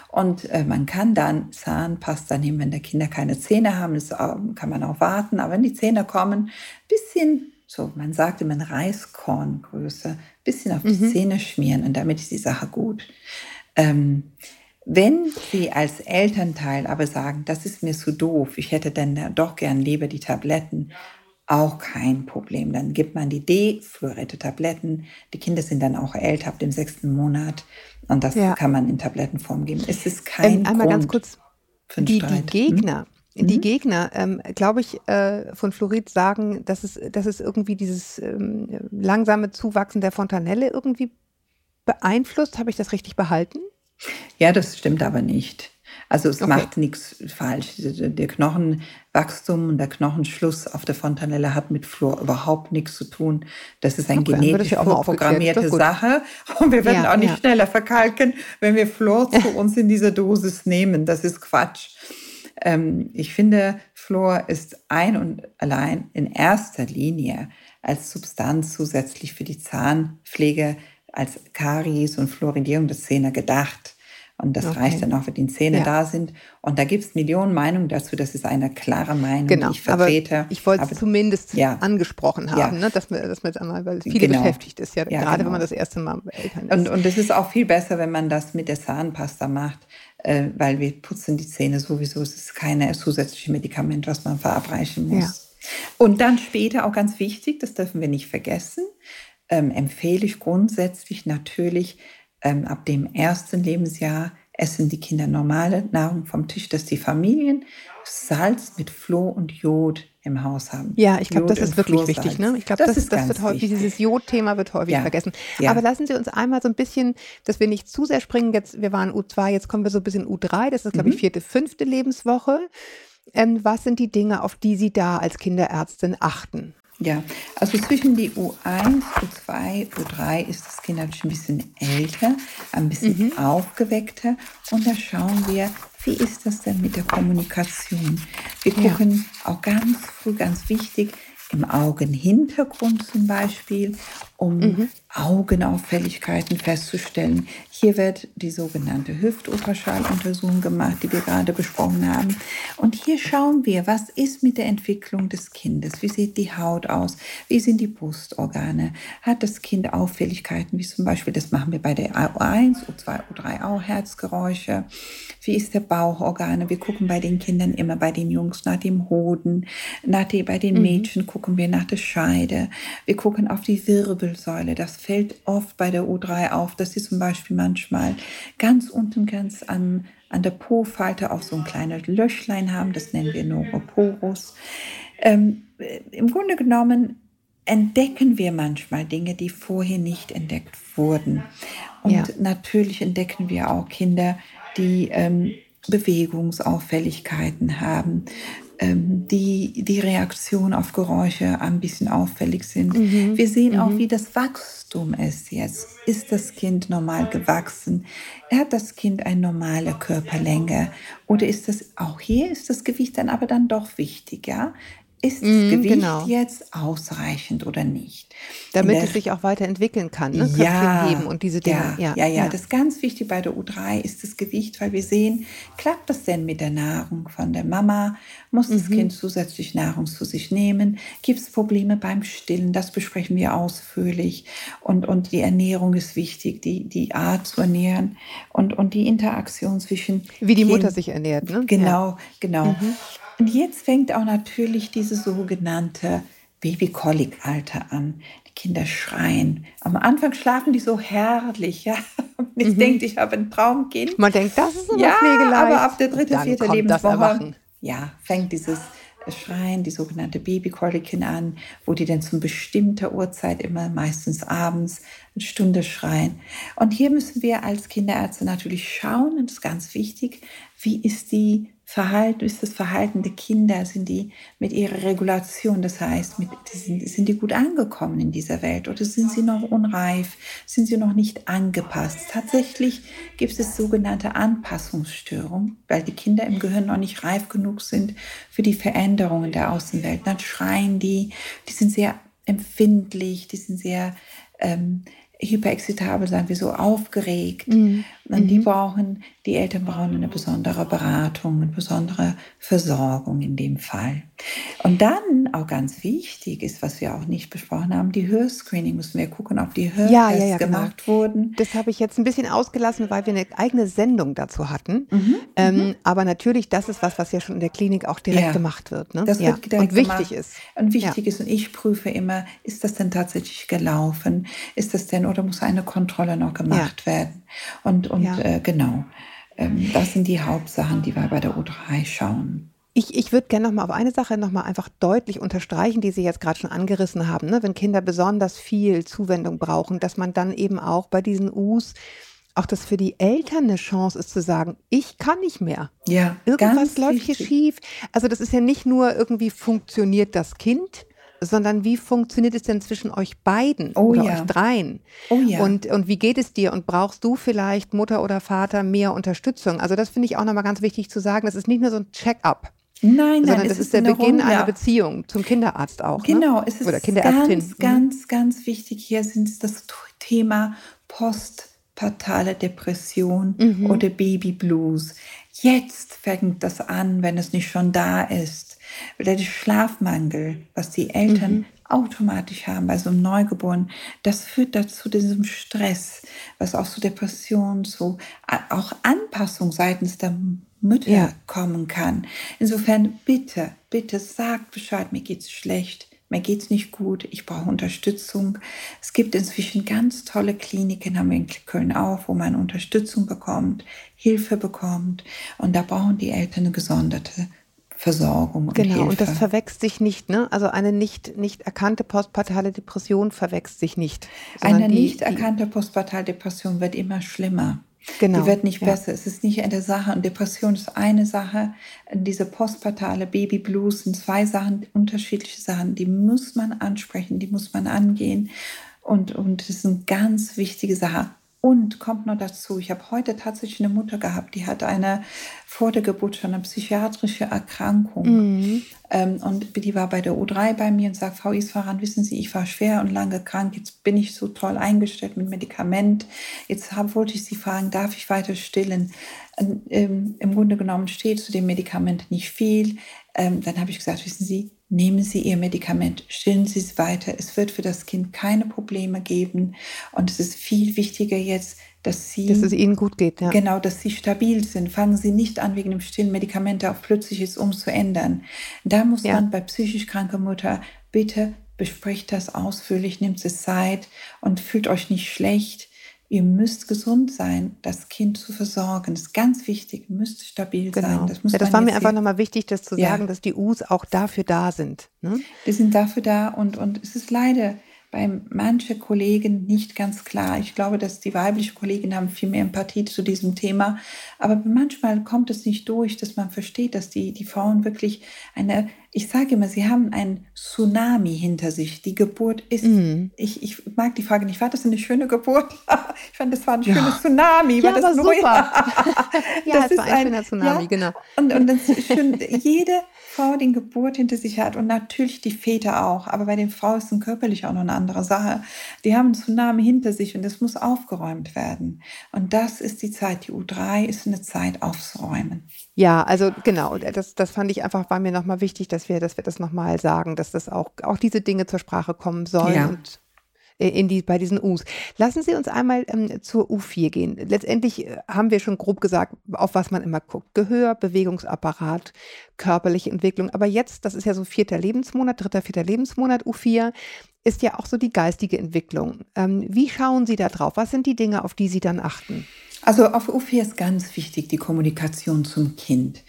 Und äh, man kann dann Zahnpasta nehmen, wenn der Kinder keine Zähne haben. Das äh, kann man auch warten. Aber wenn die Zähne kommen, bisschen, so man sagt immer in Reiskorngröße, bisschen auf die mhm. Zähne schmieren und damit ist die Sache gut. Ähm, wenn Sie als Elternteil aber sagen, das ist mir zu doof, ich hätte dann doch gern lieber die Tabletten, auch kein Problem. Dann gibt man die D-fluorierte Tabletten. Die Kinder sind dann auch älter ab dem sechsten Monat und das ja. kann man in Tablettenform geben. Es ist kein ähm, einmal Grund ganz kurz für die, die Gegner. Hm? Die mhm. Gegner, ähm, glaube ich, äh, von Fluorid sagen, dass es, dass es irgendwie dieses ähm, langsame Zuwachsen der Fontanelle irgendwie beeinflusst. Habe ich das richtig behalten? Ja, das stimmt aber nicht. Also es okay. macht nichts falsch. Der Knochenwachstum und der Knochenschluss auf der Fontanelle hat mit Fluor überhaupt nichts zu tun. Das ist eine okay, genetisch ja vorprogrammierte Sache. Und wir werden ja, auch nicht ja. schneller verkalken, wenn wir Fluor zu uns in dieser Dosis nehmen. Das ist Quatsch. Ähm, ich finde, Fluor ist ein und allein in erster Linie als Substanz zusätzlich für die Zahnpflege als Karies und Fluoridierung der Zähne gedacht. Und das okay. reicht dann auch, wenn die Zähne ja. da sind. Und da gibt es Millionen Meinungen dazu. Das ist eine klare Meinung, genau. die ich vertrete. Aber ich wollte es zumindest ja. angesprochen haben, ja. ne? dass, dass wir jetzt einmal, weil viele genau. beschäftigt ist, ja, gerade genau. wenn man das erste Mal Eltern ist. Und, und es ist auch viel besser, wenn man das mit der Zahnpasta macht, äh, weil wir putzen die Zähne sowieso. Es ist keine zusätzliche Medikament, was man verabreichen muss. Und dann später auch ganz wichtig, das dürfen wir nicht vergessen, ähm, empfehle ich grundsätzlich natürlich ähm, ab dem ersten Lebensjahr essen die Kinder normale Nahrung vom Tisch, dass die Familien Salz mit Floh und Jod im Haus haben. Ja, ich glaube, das ist wirklich Flohsalz. wichtig. Ne? Ich glaube, das, das, das wird häufig, dieses Jod-Thema wird häufig ja. vergessen. Ja. Aber lassen Sie uns einmal so ein bisschen, dass wir nicht zu sehr springen. Jetzt, wir waren U2, jetzt kommen wir so ein bisschen U3. Das ist, glaube mhm. ich, vierte, fünfte Lebenswoche. Ähm, was sind die Dinge, auf die Sie da als Kinderärztin achten? Ja, also zwischen die U1, U2, U3 ist das Kind natürlich ein bisschen älter, ein bisschen mhm. aufgeweckter. Und da schauen wir, wie ist das denn mit der Kommunikation? Wir gucken ja. auch ganz früh, ganz wichtig, im Augenhintergrund zum Beispiel, um mhm. Augenauffälligkeiten festzustellen. Hier wird die sogenannte Hüftultraschalluntersuchung gemacht, die wir gerade besprochen haben. Und hier schauen wir, was ist mit der Entwicklung des Kindes? Wie sieht die Haut aus? Wie sind die Brustorgane? Hat das Kind Auffälligkeiten, wie zum Beispiel, das machen wir bei der U1, U2, U3 auch, Herzgeräusche. Wie ist der Bauchorgane? Wir gucken bei den Kindern immer bei den Jungs nach dem Hoden, nach die, bei den mhm. Mädchen gucken wir nach der Scheide. Wir gucken auf die Wirbelsäule. Das fällt oft bei der U3 auf, dass sie zum Beispiel manchmal ganz unten, ganz an, an der Po-Falte auch so ein kleines Löchlein haben. Das nennen wir Neuroporus. Ähm, Im Grunde genommen entdecken wir manchmal Dinge, die vorher nicht entdeckt wurden. Und ja. natürlich entdecken wir auch Kinder, die ähm, Bewegungsauffälligkeiten haben, die, die Reaktion auf Geräusche ein bisschen auffällig sind. Mhm. Wir sehen mhm. auch, wie das Wachstum ist jetzt. Ist das Kind normal gewachsen? Hat das Kind eine normale Körperlänge? Oder ist das, auch hier ist das Gewicht dann aber dann doch wichtig, ja? Ist das mm, Gewicht genau. jetzt ausreichend oder nicht? Damit der, es sich auch weiterentwickeln kann, ne? ja, heben und diese Dinge. Ja, ja, ja, ja, das ist ganz wichtig bei der U3 ist das Gewicht, weil wir sehen, klappt das denn mit der Nahrung von der Mama? Muss das mhm. Kind zusätzlich Nahrung zu sich nehmen? Gibt es Probleme beim Stillen? Das besprechen wir ausführlich. Und, und die Ernährung ist wichtig, die, die Art zu ernähren und, und die Interaktion zwischen. Wie die kind, Mutter sich ernährt, ne? Genau, genau. Mhm. Und jetzt fängt auch natürlich dieses sogenannte Baby-Colic-Alter an. Die Kinder schreien. Am Anfang schlafen die so herrlich, ja. Und ich mhm. denke, ich habe ein Traumkind. Man denkt, das ist eine ja, Pflegeleicht. aber ab der dritten, vierten Lebenswoche ja, fängt dieses Schreien, die sogenannte Babykoliken an, wo die dann zum bestimmter Uhrzeit immer, meistens abends, eine Stunde schreien. Und hier müssen wir als Kinderärzte natürlich schauen, und das ist ganz wichtig, wie ist die Verhalten, ist das Verhalten der Kinder, sind die mit ihrer Regulation, das heißt, mit, sind, sind die gut angekommen in dieser Welt oder sind sie noch unreif, sind sie noch nicht angepasst? Tatsächlich gibt es sogenannte Anpassungsstörungen, weil die Kinder im Gehirn noch nicht reif genug sind für die Veränderungen der Außenwelt. Dann schreien die, die sind sehr empfindlich, die sind sehr ähm, hyperexzitabel, sagen wir so, aufgeregt. Mhm. Und die mhm. brauchen, die Eltern brauchen eine besondere Beratung, eine besondere Versorgung in dem Fall. Und dann auch ganz wichtig ist, was wir auch nicht besprochen haben, die Hörscreening müssen wir gucken, ob die Hörtests ja, ja, ja, genau. gemacht genau. wurden. Das habe ich jetzt ein bisschen ausgelassen, weil wir eine eigene Sendung dazu hatten. Mhm. Ähm, mhm. Aber natürlich, das ist was, was ja schon in der Klinik auch direkt gemacht wird. Ne? Das wird direkt und wichtig ist. Und wichtig ist. Und ich prüfe immer, ist das denn tatsächlich gelaufen? Ist das denn oder muss eine Kontrolle noch gemacht werden? Und, und ja. äh, genau, ähm, das sind die Hauptsachen, die wir bei der U3 schauen. Ich, ich würde gerne noch mal auf eine Sache noch mal einfach deutlich unterstreichen, die Sie jetzt gerade schon angerissen haben. Ne? Wenn Kinder besonders viel Zuwendung brauchen, dass man dann eben auch bei diesen U's auch das für die Eltern eine Chance ist zu sagen, ich kann nicht mehr. Ja, irgendwas läuft hier schief. Also das ist ja nicht nur irgendwie funktioniert das Kind, sondern wie funktioniert es denn zwischen euch beiden oh, oder ja. euch dreien? Oh, ja. und, und wie geht es dir? Und brauchst du vielleicht Mutter oder Vater mehr Unterstützung? Also das finde ich auch nochmal ganz wichtig zu sagen. Das ist nicht nur so ein Check-up. Nein, sondern nein, das ist der Beginn Runde. einer Beziehung zum Kinderarzt auch. Ne? Genau, ne? es ist oder Kinderärztin. ganz, mhm. ganz, ganz wichtig. Hier sind das Thema postpartale Depression mhm. oder Babyblues. Jetzt fängt das an, wenn es nicht schon da ist. Oder der Schlafmangel, was die Eltern mhm. automatisch haben bei so einem Neugeborenen, das führt dazu diesem Stress, was auch zu Depressionen, zu auch Anpassung seitens der Mütter ja. kommen kann. Insofern bitte, bitte sagt Bescheid, mir geht's schlecht mir geht's nicht gut, ich brauche Unterstützung. Es gibt inzwischen ganz tolle Kliniken, haben wir in Köln auch, wo man Unterstützung bekommt, Hilfe bekommt. Und da brauchen die Eltern eine gesonderte Versorgung und genau, Hilfe. und das verwechselt sich nicht, ne? Also eine nicht, nicht erkannte postpartale Depression verwechselt sich nicht. Eine die, nicht erkannte postpartale Depression wird immer schlimmer. Genau. Die wird nicht ja. besser. Es ist nicht eine Sache. Und Depression ist eine Sache. Diese postpartale Baby Blues sind zwei Sachen, unterschiedliche Sachen. Die muss man ansprechen, die muss man angehen. Und, und das ist eine ganz wichtige Sache. Und kommt noch dazu, ich habe heute tatsächlich eine Mutter gehabt, die hat eine vor der Geburt schon eine psychiatrische Erkrankung. Mhm. Ähm, und die war bei der U3 bei mir und sagt, Frau Isfahan, wissen Sie, ich war schwer und lange krank, jetzt bin ich so toll eingestellt mit Medikament. Jetzt hab, wollte ich Sie fragen, darf ich weiter stillen? Ähm, Im Grunde genommen steht zu dem Medikament nicht viel. Ähm, dann habe ich gesagt, wissen Sie, nehmen Sie Ihr Medikament, stillen Sie es weiter. Es wird für das Kind keine Probleme geben. Und es ist viel wichtiger jetzt, dass Sie. Dass es Ihnen gut geht, ja. Genau, dass Sie stabil sind. Fangen Sie nicht an, wegen dem stillen Medikament auf plötzliches umzuändern. Da muss ja. man bei psychisch kranker Mutter bitte besprecht das ausführlich, nimmt es Zeit und fühlt euch nicht schlecht Ihr müsst gesund sein, das Kind zu versorgen. Das ist ganz wichtig, müsst stabil genau. sein. Das, muss ja, das war mir einfach nochmal wichtig, das zu ja. sagen, dass die U's auch dafür da sind. Ne? Die sind dafür da und, und es ist leider bei manchen Kollegen nicht ganz klar. Ich glaube, dass die weiblichen Kollegen haben viel mehr Empathie zu diesem Thema. Aber manchmal kommt es nicht durch, dass man versteht, dass die, die Frauen wirklich eine, ich sage immer, sie haben ein Tsunami hinter sich. Die Geburt ist, mhm. ich, ich mag die Frage nicht, war das eine schöne Geburt? ich fand, das war ein schönes ja. Tsunami. War ja, das super. ja, das es war ein, ein schöner Tsunami, ja, genau. Und, und das ist schön, jede Frau die Geburt hinter sich hat und natürlich die Väter auch, aber bei den Frauen ist es körperlich auch noch eine andere Sache. Die haben einen Tsunami hinter sich und das muss aufgeräumt werden. Und das ist die Zeit, die U3 ist eine Zeit aufzuräumen. Ja, also genau, das, das fand ich einfach, war mir nochmal wichtig, dass wir, dass wir das nochmal sagen, dass das auch, auch diese Dinge zur Sprache kommen sollen ja. und in die, bei diesen U's. Lassen Sie uns einmal ähm, zur U4 gehen. Letztendlich äh, haben wir schon grob gesagt, auf was man immer guckt. Gehör, Bewegungsapparat, körperliche Entwicklung. Aber jetzt, das ist ja so vierter Lebensmonat, dritter, vierter Lebensmonat, U4, ist ja auch so die geistige Entwicklung. Ähm, wie schauen Sie da drauf? Was sind die Dinge, auf die Sie dann achten? Also auf U4 ist ganz wichtig die Kommunikation zum Kind.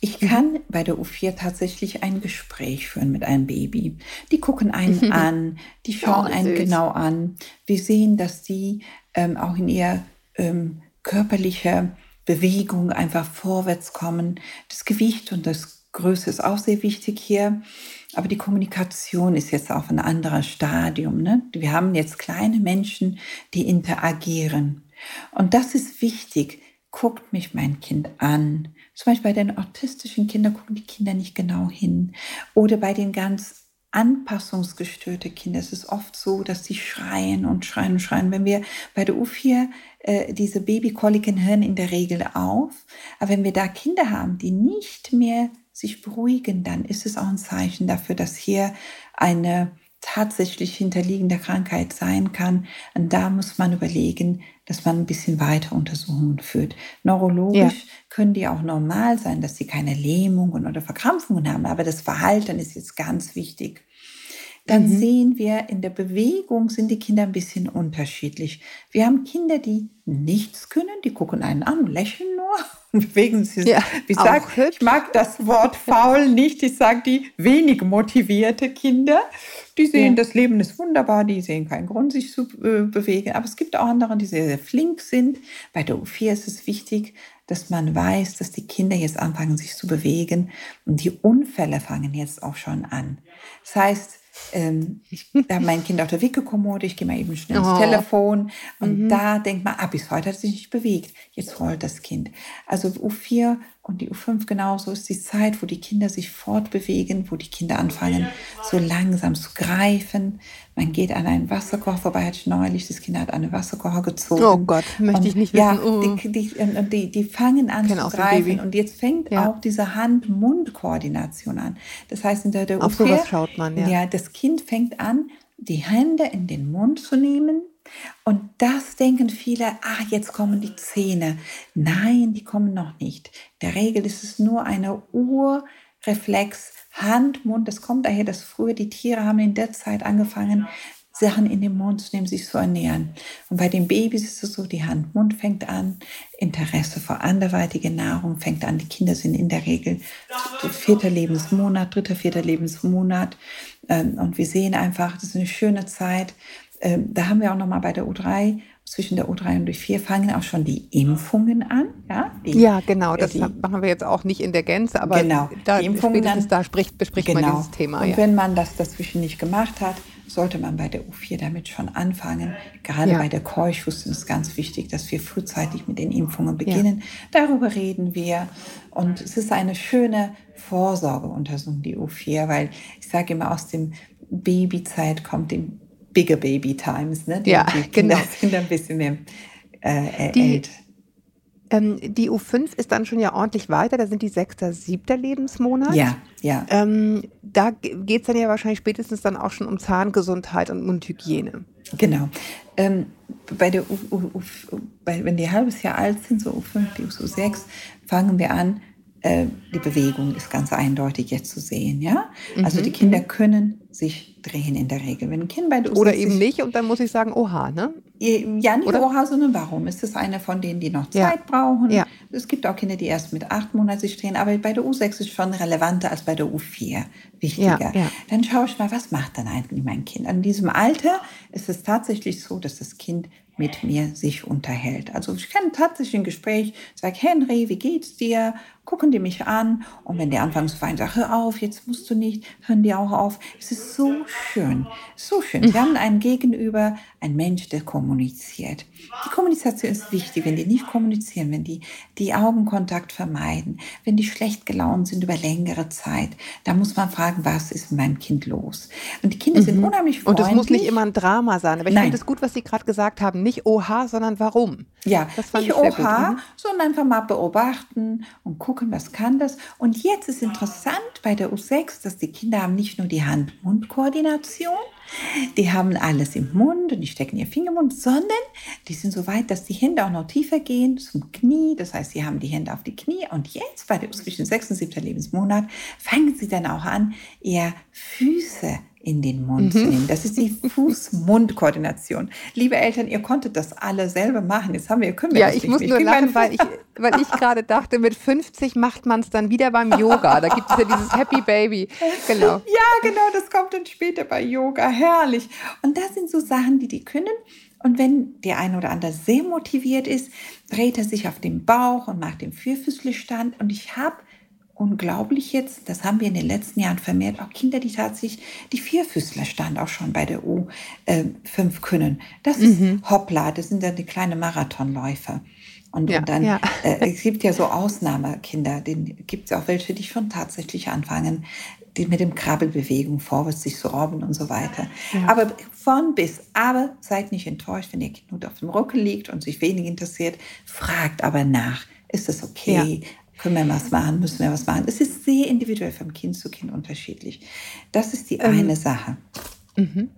Ich mhm. kann bei der U4 tatsächlich ein Gespräch führen mit einem Baby. Die gucken einen an, die schauen oh, einen genau an. Wir sehen, dass die ähm, auch in ihr ähm, körperliche Bewegung einfach vorwärts kommen. Das Gewicht und das Größe ist auch sehr wichtig hier. Aber die Kommunikation ist jetzt auf ein anderes Stadium. Ne? Wir haben jetzt kleine Menschen, die interagieren. Und das ist wichtig. Guckt mich mein Kind an. Zum Beispiel bei den autistischen Kindern gucken die Kinder nicht genau hin. Oder bei den ganz anpassungsgestörten Kindern ist es oft so, dass sie schreien und schreien und schreien. Wenn wir bei der U4 äh, diese Babykoliken hören in der Regel auf, aber wenn wir da Kinder haben, die nicht mehr sich beruhigen, dann ist es auch ein Zeichen dafür, dass hier eine tatsächlich hinterliegende Krankheit sein kann. Und da muss man überlegen, dass man ein bisschen weiter Untersuchungen führt. Neurologisch ja. können die auch normal sein, dass sie keine Lähmungen oder Verkrampfungen haben, aber das Verhalten ist jetzt ganz wichtig. Dann mhm. sehen wir, in der Bewegung sind die Kinder ein bisschen unterschiedlich. Wir haben Kinder, die nichts können, die gucken einen an, lächeln nur und bewegen sich. Ja, ich, sag, ich mag das Wort faul nicht, ich sage die wenig motivierte Kinder. Die sehen, ja. das Leben ist wunderbar, die sehen keinen Grund, sich zu äh, bewegen. Aber es gibt auch andere, die sehr, sehr flink sind. Bei der U4 ist es wichtig, dass man weiß, dass die Kinder jetzt anfangen, sich zu bewegen. Und die Unfälle fangen jetzt auch schon an. Das heißt, ähm, habe mein Kind auf der Wickelkommode, ich gehe mal eben schnell ins oh. Telefon und mhm. da denkt man, ah, bis heute hat es sich nicht bewegt. Jetzt rollt das Kind. Also U4 und die U5 genauso ist die Zeit, wo die Kinder sich fortbewegen, wo die Kinder anfangen, so langsam zu greifen. Man geht an einen Wasserkocher vorbei, hatte ich neulich, das Kind hat einen Wasserkocher gezogen. Oh Gott, möchte und, ich nicht wissen. Ja, oh. die, die, die, die, fangen an zu greifen und jetzt fängt ja. auch diese Hand-Mund-Koordination an. Das heißt, in der, der Auf U4, sowas schaut man, ja. Ja, das Kind fängt an, die Hände in den Mund zu nehmen und das denken viele, ah, jetzt kommen die Zähne. Nein, die kommen noch nicht. In der Regel ist es nur eine Urreflex, Hand, Mund, das kommt daher, dass früher die Tiere haben in der Zeit angefangen, Sachen in den Mund zu nehmen, sich zu ernähren. Und bei den Babys ist es so, die Hand-Mund fängt an, Interesse vor anderweitiger Nahrung fängt an. Die Kinder sind in der Regel vierter Lebensmonat, dritter, vierter Lebensmonat. Ähm, und wir sehen einfach, das ist eine schöne Zeit. Ähm, da haben wir auch nochmal bei der U3 zwischen der U3 und U4 fangen auch schon die Impfungen an. Ja, die, ja genau, das die, machen wir jetzt auch nicht in der Gänze, aber genau, da, die Impfungen dann, da spricht, bespricht genau. man dieses Thema. Und ja. wenn man das dazwischen nicht gemacht hat, sollte man bei der U4 damit schon anfangen. Gerade ja. bei der Keuchhusten ist ganz wichtig, dass wir frühzeitig mit den Impfungen beginnen. Ja. Darüber reden wir. Und es ist eine schöne Vorsorgeuntersuchung, die U4, weil ich sage immer, aus dem Babyzeit kommt die Bigger Baby Times. Ne? Die, ja, die Kinder genau. sind ein bisschen mehr äh, die, älter. Ähm, die U5 ist dann schon ja ordentlich weiter, da sind die sechster, siebter Lebensmonat. Ja, ja. Ähm, da geht es dann ja wahrscheinlich spätestens dann auch schon um Zahngesundheit und Mundhygiene. Genau. Ähm, bei der U, U, U, bei, wenn die ein halbes Jahr alt sind, so U5 bis U6, fangen wir an, äh, die Bewegung ist ganz eindeutig jetzt zu sehen, ja. Also die mhm, Kinder mhm. können sich drehen in der Regel. Wenn ein Kind bei der Oder eben nicht und dann muss ich sagen, oha, ne? Ja, nicht Oder? oha, sondern warum? Ist das eine von denen, die noch Zeit ja. brauchen? Ja. Es gibt auch Kinder, die erst mit acht Monaten sich drehen, aber bei der U6 ist schon relevanter als bei der U4 wichtiger. Ja, ja. Dann schaue ich mal, was macht dann eigentlich mein Kind? An diesem Alter ist es tatsächlich so, dass das Kind mit mir sich unterhält. Also ich kann tatsächlich ein Gespräch, sage, Henry, wie geht's dir? Gucken die mich an und wenn die anfangen zu weinen, sage, hör auf, jetzt musst du nicht, hören die auch auf. Es ist so schön, so schön. Wir haben einen Gegenüber, ein Mensch, der kommuniziert. Die Kommunikation ist wichtig, wenn die nicht kommunizieren, wenn die die Augenkontakt vermeiden, wenn die schlecht gelaunt sind über längere Zeit, da muss man fragen, was ist mit meinem Kind los? Und die Kinder mhm. sind unheimlich freundlich. Und es muss nicht immer ein Drama sein, aber ich finde es gut, was Sie gerade gesagt haben, nicht oha, sondern warum. Ja, das fand nicht ich oha, gut. Mhm. sondern einfach mal beobachten und gucken, was kann das. Und jetzt ist interessant bei der U6, dass die Kinder haben nicht nur die Hand-Mund-Koordination, die haben alles im Mund und die stecken ihr Finger im Mund, sondern die sind so weit, dass die Hände auch noch tiefer gehen zum Knie. Das heißt, sie haben die Hände auf die Knie. Und jetzt bei der zwischen 6 und 7. Lebensmonat fangen sie dann auch an, ihr Füße in den Mund mhm. nehmen. Das ist die Fuß-Mund-Koordination. Liebe Eltern, ihr konntet das alle selber machen. Jetzt haben wir, können wir Ja, ich muss nur lachen, weil ich, weil ich gerade dachte, mit 50 macht man es dann wieder beim Yoga. Da gibt es ja dieses Happy Baby. Genau. Ja, genau, das kommt dann später bei Yoga. Herrlich. Und das sind so Sachen, die die können. Und wenn der eine oder andere sehr motiviert ist, dreht er sich auf den Bauch und macht den Vierfüßlerstand. Und ich habe unglaublich jetzt, das haben wir in den letzten Jahren vermehrt, auch Kinder, die tatsächlich die Vierfüßlerstand auch schon bei der U5 äh, können. Das ist mhm. Hoppla, das sind dann die kleinen Marathonläufer. Und, ja, und dann, ja. äh, es gibt ja so Ausnahmekinder, den gibt es auch welche, die schon tatsächlich anfangen, die mit dem Krabbelbewegung vorwärts sich zu robben und so weiter. Ja. Aber von bis, aber seid nicht enttäuscht, wenn ihr Kind nur auf dem Rücken liegt und sich wenig interessiert, fragt aber nach. Ist das okay? Können wir was machen? Müssen wir was machen? Es ist sehr individuell vom Kind zu Kind unterschiedlich. Das ist die ähm. eine Sache, mhm.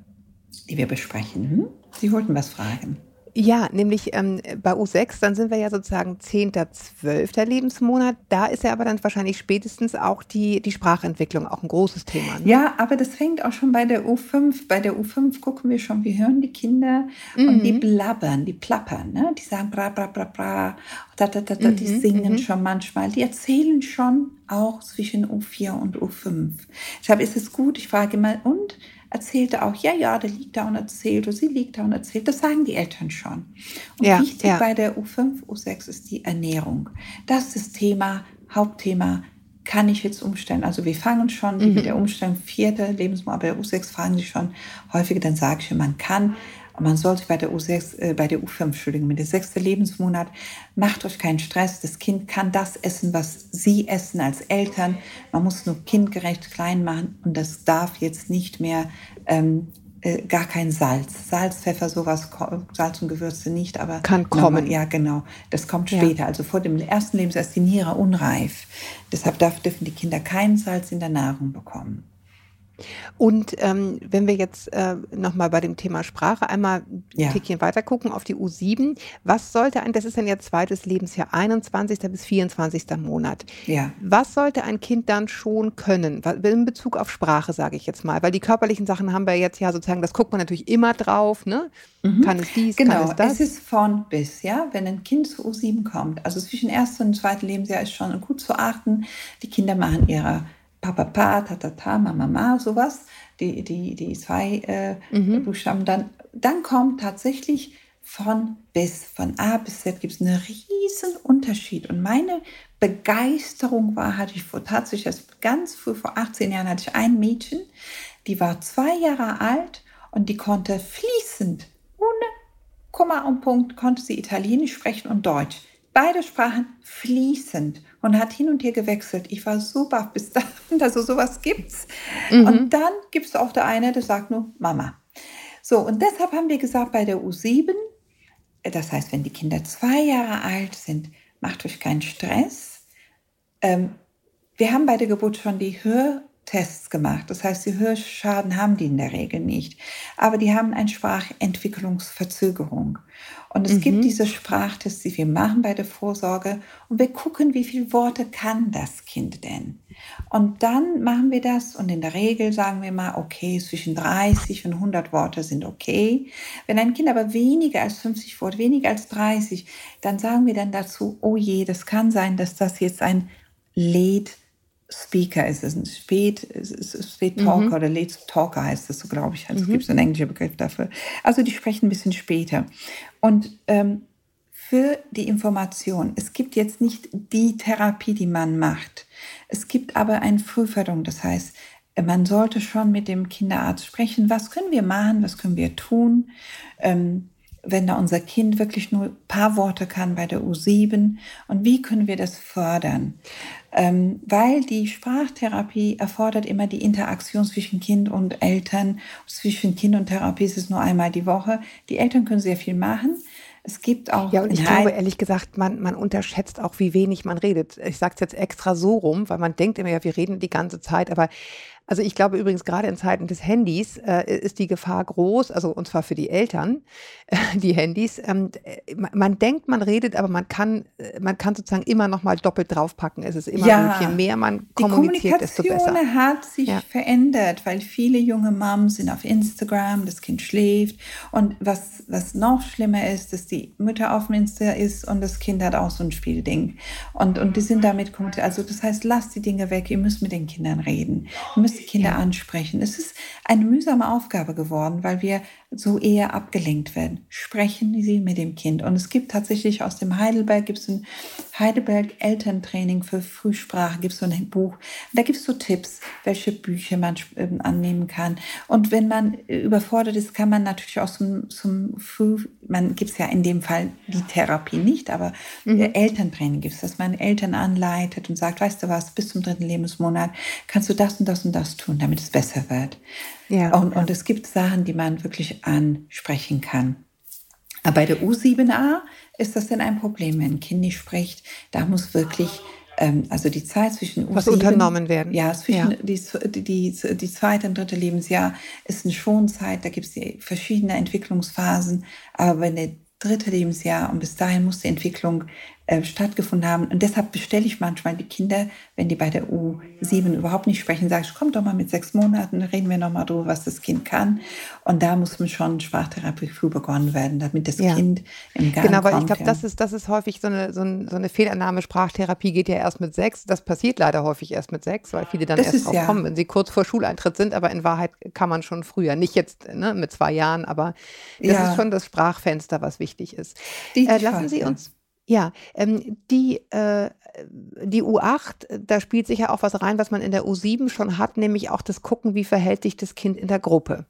die wir besprechen. Hm? Sie wollten was fragen. Ja, nämlich ähm, bei U6, dann sind wir ja sozusagen 10., 12. Lebensmonat. Da ist ja aber dann wahrscheinlich spätestens auch die, die Sprachentwicklung auch ein großes Thema. Ne? Ja, aber das fängt auch schon bei der U5. Bei der U5 gucken wir schon, wir hören die Kinder mhm. und die mhm. blabbern, die plappern. Ne? Die sagen bra, bra, bra, bra. Da, da, da, da, mhm. Die singen mhm. schon manchmal. Die erzählen schon auch zwischen U4 und U5. Deshalb ist es gut, ich frage immer, und? Erzählte auch, ja, ja, der liegt da und erzählt oder sie liegt da und erzählt. Das sagen die Eltern schon. Und ja, wichtig ja. bei der U5, U6 ist die Ernährung. Das ist das Thema, Hauptthema. Kann ich jetzt umstellen? Also wir fangen schon mhm. mit der Umstellung vierte Lebensmonat, bei der U6 fragen sie schon häufiger, dann sage ich, man kann man soll sich bei der U6, äh, bei der U5, Entschuldigung, mit dem sechsten Lebensmonat, macht euch keinen Stress. Das Kind kann das essen, was Sie essen als Eltern. Man muss nur kindgerecht klein machen und das darf jetzt nicht mehr ähm, äh, gar kein Salz. Salz, Pfeffer, sowas, Salz und Gewürze nicht, aber kann kommen. Nochmal, ja, genau. Das kommt später. Ja. Also vor dem ersten Lebensjahr ist die Niere unreif. Deshalb darf, dürfen die Kinder kein Salz in der Nahrung bekommen. Und ähm, wenn wir jetzt äh, nochmal bei dem Thema Sprache einmal ein ja. Tickchen weiter gucken auf die U7, was sollte ein, das ist dann ja zweites Lebensjahr, 21. bis 24. Monat. Ja. Was sollte ein Kind dann schon können, in Bezug auf Sprache, sage ich jetzt mal? Weil die körperlichen Sachen haben wir jetzt ja sozusagen, das guckt man natürlich immer drauf, ne? Mhm. Kann es dies, genau, kann es das? es ist von bis, ja, wenn ein Kind zu U7 kommt, also zwischen erstem und zweitem Lebensjahr ist schon gut zu achten, die Kinder machen ihre Papa, Pa, Tatata, Mama, Mama, sowas, die, die, die zwei äh, mhm. Buchstaben, dann, dann kommt tatsächlich von bis, von A bis Z gibt es einen riesen Unterschied. Und meine Begeisterung war, hatte ich vor, tatsächlich ganz früh, vor 18 Jahren, hatte ich ein Mädchen, die war zwei Jahre alt und die konnte fließend, ohne Komma und Punkt, konnte sie Italienisch sprechen und Deutsch. Beide Sprachen fließend und hat hin und her gewechselt. Ich war so baff bis dahin, dass es sowas gibt's. Mhm. Und dann gibt es auch der eine, der sagt nur Mama. So, und deshalb haben wir gesagt, bei der U7, das heißt, wenn die Kinder zwei Jahre alt sind, macht euch keinen Stress. Ähm, wir haben bei der Geburt schon die Hörtests gemacht. Das heißt, die Hörschaden haben die in der Regel nicht. Aber die haben eine Sprachentwicklungsverzögerung. Und es mhm. gibt diese Sprachtests, die wir machen bei der Vorsorge und wir gucken, wie viele Worte kann das Kind denn. Und dann machen wir das und in der Regel sagen wir mal, okay, zwischen 30 und 100 Worte sind okay. Wenn ein Kind aber weniger als 50 Worte, weniger als 30, dann sagen wir dann dazu, oh je, das kann sein, dass das jetzt ein Late Speaker ist, es ein Spät, Spät Talker mhm. oder Late Talker heißt das so, glaube ich. Also mhm. gibt es einen englischen Begriff dafür. Also die sprechen ein bisschen später. Und ähm, für die Information, es gibt jetzt nicht die Therapie, die man macht. Es gibt aber eine Frühförderung. Das heißt, man sollte schon mit dem Kinderarzt sprechen, was können wir machen, was können wir tun. Ähm, wenn da unser Kind wirklich nur ein paar Worte kann bei der U7 und wie können wir das fördern? Ähm, weil die Sprachtherapie erfordert immer die Interaktion zwischen Kind und Eltern. Zwischen Kind und Therapie ist es nur einmal die Woche. Die Eltern können sehr viel machen. Es gibt auch. Ja, und ich glaube, ehrlich gesagt, man, man unterschätzt auch, wie wenig man redet. Ich sage es jetzt extra so rum, weil man denkt immer, ja, wir reden die ganze Zeit, aber also ich glaube übrigens, gerade in Zeiten des Handys äh, ist die Gefahr groß, also und zwar für die Eltern, äh, die Handys. Ähm, äh, man denkt, man redet, aber man kann, äh, man kann sozusagen immer noch mal doppelt draufpacken. Es ist immer ja, je mehr man kommuniziert, desto besser. Die Kommunikation hat sich ja. verändert, weil viele junge Moms sind auf Instagram, das Kind schläft und was, was noch schlimmer ist, dass die Mutter auf dem Insta ist und das Kind hat auch so ein Spielding und, und die sind damit kommuniziert. Also das heißt, lasst die Dinge weg, ihr müsst mit den Kindern reden. Ihr müsst Kinder ansprechen. Es ist eine mühsame Aufgabe geworden, weil wir so eher abgelenkt werden. Sprechen Sie mit dem Kind. Und es gibt tatsächlich aus dem Heidelberg, gibt es ein Heidelberg Elterntraining für Frühsprache, gibt es so ein Buch. Da gibt es so Tipps, welche Bücher man ähm, annehmen kann. Und wenn man überfordert ist, kann man natürlich auch zum, zum Früh, man gibt es ja in dem Fall die Therapie nicht, aber mhm. Elterntraining gibt es, dass man Eltern anleitet und sagt, weißt du was, bis zum dritten Lebensmonat kannst du das und das und das tun, damit es besser wird. Ja, und, und es gibt Sachen, die man wirklich ansprechen kann. Aber bei der U7a ist das denn ein Problem, wenn ein Kind nicht spricht. Da muss wirklich, ähm, also die Zeit zwischen U7, Was unternommen werden. Ja, zwischen ja. Die, die, die, die zweite und dritte Lebensjahr ist eine Schonzeit. Da gibt es verschiedene Entwicklungsphasen. Aber wenn der dritte Lebensjahr und bis dahin muss die Entwicklung äh, stattgefunden haben. Und deshalb bestelle ich manchmal die Kinder, wenn die bei der U7 überhaupt nicht sprechen, sage ich, komm doch mal mit sechs Monaten, reden wir nochmal drüber, was das Kind kann. Und da muss man schon Sprachtherapie früh begonnen werden, damit das ja. Kind im Gang Genau, weil ich glaube, ja. das, ist, das ist häufig so eine, so, ein, so eine Fehlannahme. Sprachtherapie geht ja erst mit sechs. Das passiert leider häufig erst mit sechs, weil viele dann das erst drauf ja. kommen, wenn sie kurz vor Schuleintritt sind. Aber in Wahrheit kann man schon früher. Nicht jetzt ne, mit zwei Jahren, aber das ist schon das Sprachfenster, was wichtig ist. Äh, lassen Sie uns ja, ähm, die, äh, die U8, da spielt sich ja auch was rein, was man in der U7 schon hat, nämlich auch das Gucken, wie verhält sich das Kind in der Gruppe.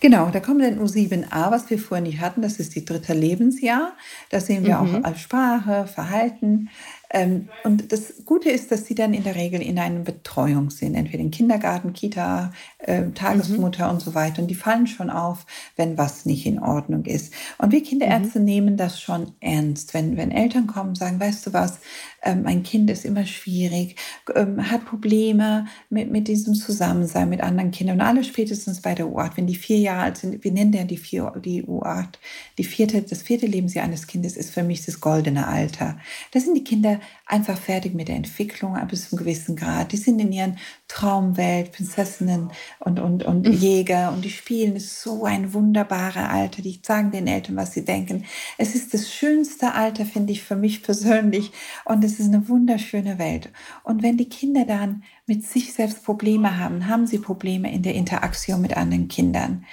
Genau, da kommt dann U7a, was wir vorher nicht hatten, das ist die dritte Lebensjahr. Da sehen wir mhm. auch Sprache, Verhalten. Ähm, und das Gute ist, dass sie dann in der Regel in einer Betreuung sind, entweder in Kindergarten, Kita, äh, Tagesmutter mhm. und so weiter. Und die fallen schon auf, wenn was nicht in Ordnung ist. Und wir Kinderärzte mhm. nehmen das schon ernst. Wenn, wenn Eltern kommen und sagen, weißt du was, ähm, mein Kind ist immer schwierig, ähm, hat Probleme mit, mit diesem Zusammensein mit anderen Kindern. Und alle spätestens bei der U8, wenn die vier Jahre alt sind, wir nennen ja die, vier, die U8, die vierte, das vierte Lebensjahr eines Kindes ist für mich das goldene Alter. Da sind die Kinder einfach fertig mit der Entwicklung bis zu einem gewissen Grad. Die sind in ihren Traumwelt, Prinzessinnen und, und, und mhm. Jäger und die spielen. Es ist so ein wunderbarer Alter. Die sagen den Eltern, was sie denken. Es ist das schönste Alter, finde ich, für mich persönlich. Und es ist eine wunderschöne Welt. Und wenn die Kinder dann mit sich selbst Probleme haben, haben sie Probleme in der Interaktion mit anderen Kindern.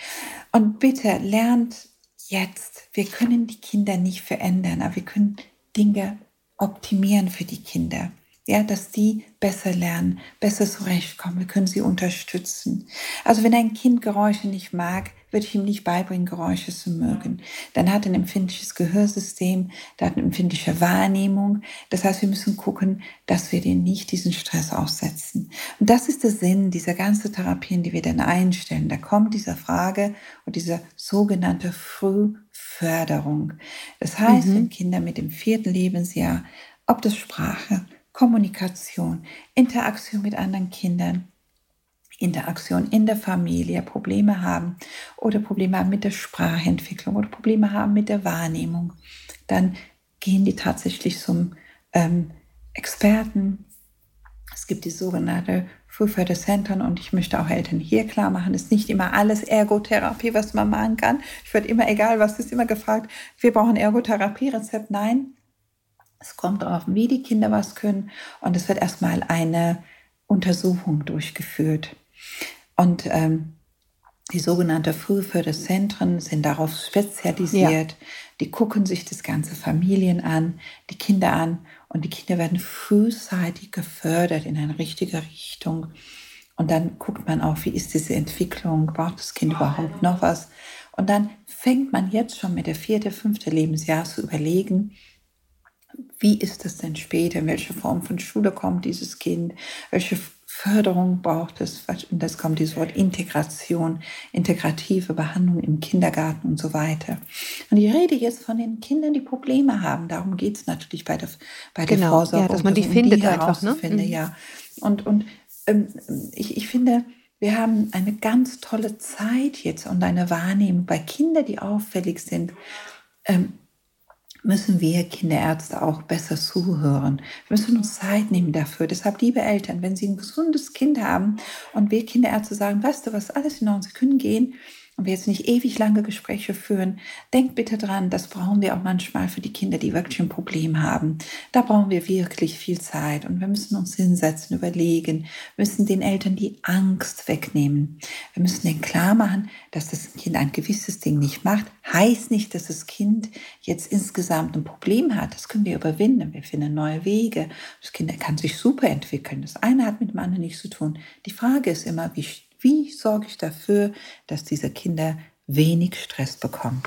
Und bitte lernt jetzt, wir können die Kinder nicht verändern, aber wir können Dinge optimieren für die Kinder. Ja, dass die besser lernen, besser zurechtkommen. Wir können sie unterstützen. Also wenn ein Kind Geräusche nicht mag, würde ich ihm nicht beibringen, Geräusche zu mögen. Dann hat er ein empfindliches Gehörsystem, der hat eine empfindliche Wahrnehmung. Das heißt, wir müssen gucken, dass wir den nicht diesen Stress aussetzen. Und das ist der Sinn dieser ganzen Therapien, die wir dann einstellen. Da kommt diese Frage und diese sogenannte Frühförderung. Das heißt, mhm. wenn Kinder mit dem vierten Lebensjahr, ob das Sprache, Kommunikation, Interaktion mit anderen Kindern, Interaktion in der Familie, Probleme haben oder Probleme haben mit der Sprachentwicklung oder Probleme haben mit der Wahrnehmung, dann gehen die tatsächlich zum ähm, Experten. Es gibt die sogenannte Frühförderzentren und ich möchte auch Eltern hier klar machen, es ist nicht immer alles Ergotherapie, was man machen kann. Ich werde immer, egal was ist, immer gefragt, wir brauchen Ergotherapie-Rezept. Nein, es kommt darauf, wie die Kinder was können und es wird erstmal eine Untersuchung durchgeführt. Und ähm, die sogenannten Frühförderzentren sind darauf spezialisiert. Ja. Die gucken sich das ganze Familien an, die Kinder an und die Kinder werden frühzeitig gefördert in eine richtige Richtung. Und dann guckt man auch, wie ist diese Entwicklung, braucht das Kind überhaupt noch was? Und dann fängt man jetzt schon mit der vierte, fünfte Lebensjahr zu überlegen, wie ist es denn später? In welche Form von Schule kommt dieses Kind? Welche Förderung braucht es? Und das kommt dieses Wort Integration, integrative Behandlung im Kindergarten und so weiter. Und ich rede jetzt von den Kindern, die Probleme haben. Darum geht es natürlich bei der, bei der genau, Vorsorge. Ja, dass man die um findet die einfach. Ne? Mhm. Ja. Und, und ähm, ich, ich finde, wir haben eine ganz tolle Zeit jetzt und eine Wahrnehmung bei Kindern, die auffällig sind. Ähm, müssen wir Kinderärzte auch besser zuhören. Wir müssen uns Zeit nehmen dafür. Deshalb, liebe Eltern, wenn Sie ein gesundes Kind haben und wir Kinderärzte sagen, weißt du was, alles in Ordnung, Sie können gehen, und wir jetzt nicht ewig lange Gespräche führen, denkt bitte dran, das brauchen wir auch manchmal für die Kinder, die wirklich ein Problem haben. Da brauchen wir wirklich viel Zeit und wir müssen uns hinsetzen, überlegen, müssen den Eltern die Angst wegnehmen. Wir müssen denen klar machen, dass das Kind ein gewisses Ding nicht macht. Heißt nicht, dass das Kind jetzt insgesamt ein Problem hat. Das können wir überwinden. Wir finden neue Wege. Das Kind kann sich super entwickeln. Das eine hat mit dem anderen nichts zu tun. Die Frage ist immer, wie wie sorge ich dafür, dass diese Kinder wenig Stress bekommen?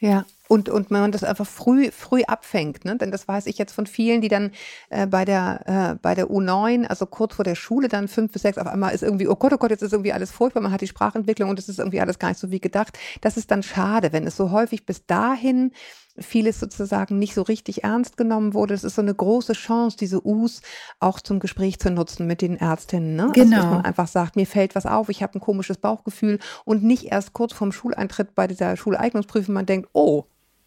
Ja, und, und man das einfach früh, früh abfängt, ne? denn das weiß ich jetzt von vielen, die dann äh, bei, der, äh, bei der U9, also kurz vor der Schule, dann fünf bis sechs, auf einmal ist irgendwie, oh Gott, oh Gott, jetzt ist irgendwie alles furchtbar, man hat die Sprachentwicklung und es ist irgendwie alles gar nicht so wie gedacht. Das ist dann schade, wenn es so häufig bis dahin vieles sozusagen nicht so richtig ernst genommen wurde. Es ist so eine große Chance, diese U's auch zum Gespräch zu nutzen mit den Ärztinnen. Ne? Genau. Also, dass man genau. einfach sagt, mir fällt was auf, ich habe ein komisches Bauchgefühl und nicht erst kurz vorm Schuleintritt bei dieser Schuleignungsprüfung man denkt, oh,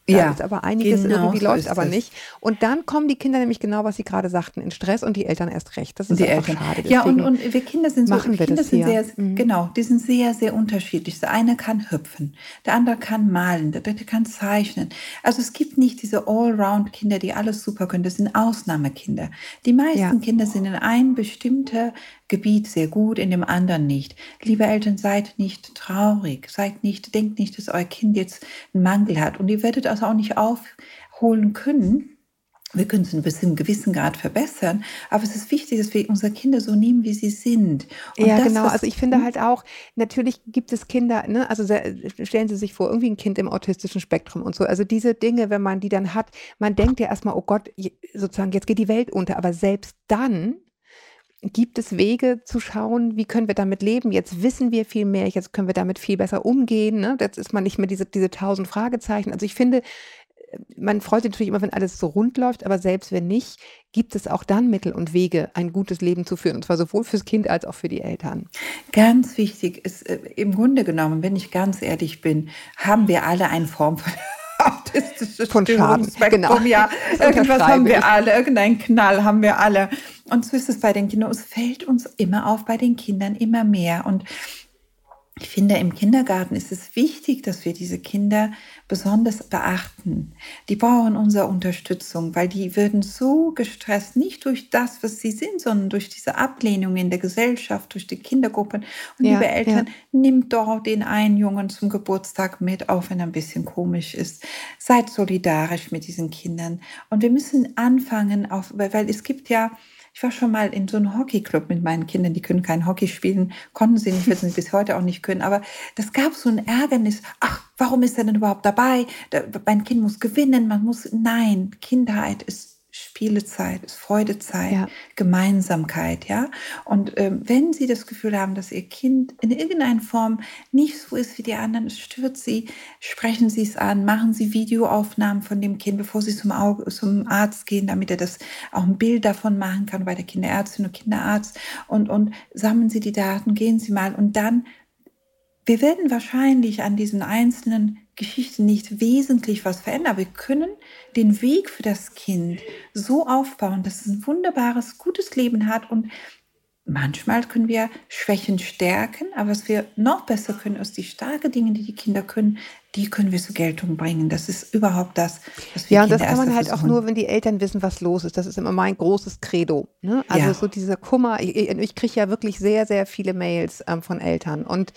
ja, ist aber einiges genau irgendwie läuft aber nicht. Und dann kommen die Kinder nämlich genau, was Sie gerade sagten, in Stress und die Eltern erst recht. Das ist die einfach Eltern. schade. ja, und, und wir Kinder sind so, machen wir Kinder das sind sehr, mhm. genau, die sind sehr, sehr unterschiedlich. Der eine kann hüpfen, der andere kann malen, der dritte kann zeichnen. Also es gibt nicht diese Allround-Kinder, die alles super können. Das sind Ausnahmekinder. Die meisten ja. Kinder sind in ein bestimmter Gebiet sehr gut, in dem anderen nicht. Liebe Eltern, seid nicht traurig, seid nicht, denkt nicht, dass euer Kind jetzt einen Mangel hat und ihr werdet also auch nicht aufholen können, wir können es bis zu einem gewissen Grad verbessern, aber es ist wichtig, dass wir unsere Kinder so nehmen, wie sie sind. Und ja, das, genau. Also ich finde halt auch, natürlich gibt es Kinder, ne, also stellen Sie sich vor, irgendwie ein Kind im autistischen Spektrum und so. Also diese Dinge, wenn man die dann hat, man denkt ja erstmal, oh Gott, sozusagen, jetzt geht die Welt unter. Aber selbst dann gibt es Wege zu schauen, wie können wir damit leben? Jetzt wissen wir viel mehr, jetzt können wir damit viel besser umgehen. Ne? Jetzt ist man nicht mehr diese, diese tausend Fragezeichen. Also ich finde, man freut sich natürlich immer, wenn alles so rund läuft, aber selbst wenn nicht, gibt es auch dann Mittel und Wege, ein gutes Leben zu führen, und zwar sowohl fürs Kind als auch für die Eltern. Ganz wichtig ist, äh, im Grunde genommen, wenn ich ganz ehrlich bin, haben wir alle eine Form von autistisches von Schaden. Genau. Ja, irgendwas haben wir alle, irgendeinen Knall haben wir alle. Und so ist es bei den Kindern. Es fällt uns immer auf bei den Kindern immer mehr. Und ich finde, im Kindergarten ist es wichtig, dass wir diese Kinder besonders beachten. Die brauchen unsere Unterstützung, weil die würden so gestresst, nicht durch das, was sie sind, sondern durch diese Ablehnung in der Gesellschaft, durch die Kindergruppen. Und ja, liebe Eltern, ja. nimmt doch den einen Jungen zum Geburtstag mit, auch wenn er ein bisschen komisch ist. Seid solidarisch mit diesen Kindern. Und wir müssen anfangen, auf, weil es gibt ja, ich war schon mal in so einem Hockeyclub mit meinen Kindern, die können kein Hockey spielen, konnten sie nicht, wissen sie bis heute auch nicht können, aber das gab so ein Ärgernis. Ach, warum ist er denn überhaupt dabei? Mein Kind muss gewinnen, man muss, nein, Kindheit ist Spielezeit, ist Freudezeit, ja. Gemeinsamkeit, ja. Und ähm, wenn Sie das Gefühl haben, dass Ihr Kind in irgendeiner Form nicht so ist wie die anderen, es stört Sie, sprechen Sie es an, machen Sie Videoaufnahmen von dem Kind, bevor Sie zum, Auge, zum Arzt gehen, damit er das auch ein Bild davon machen kann bei der Kinderärztin oder Kinderarzt und, und sammeln Sie die Daten, gehen Sie mal und dann wir werden wahrscheinlich an diesen einzelnen Geschichten nicht wesentlich was verändern. Wir können den Weg für das Kind so aufbauen, dass es ein wunderbares, gutes Leben hat und manchmal können wir Schwächen stärken, aber was wir noch besser können, ist die starken Dinge, die die Kinder können, die können wir zur Geltung bringen. Das ist überhaupt das, was wir Ja, und das kann man halt versuchen. auch nur, wenn die Eltern wissen, was los ist. Das ist immer mein großes Credo. Ne? Also ja. so dieser Kummer. Ich, ich kriege ja wirklich sehr, sehr viele Mails ähm, von Eltern und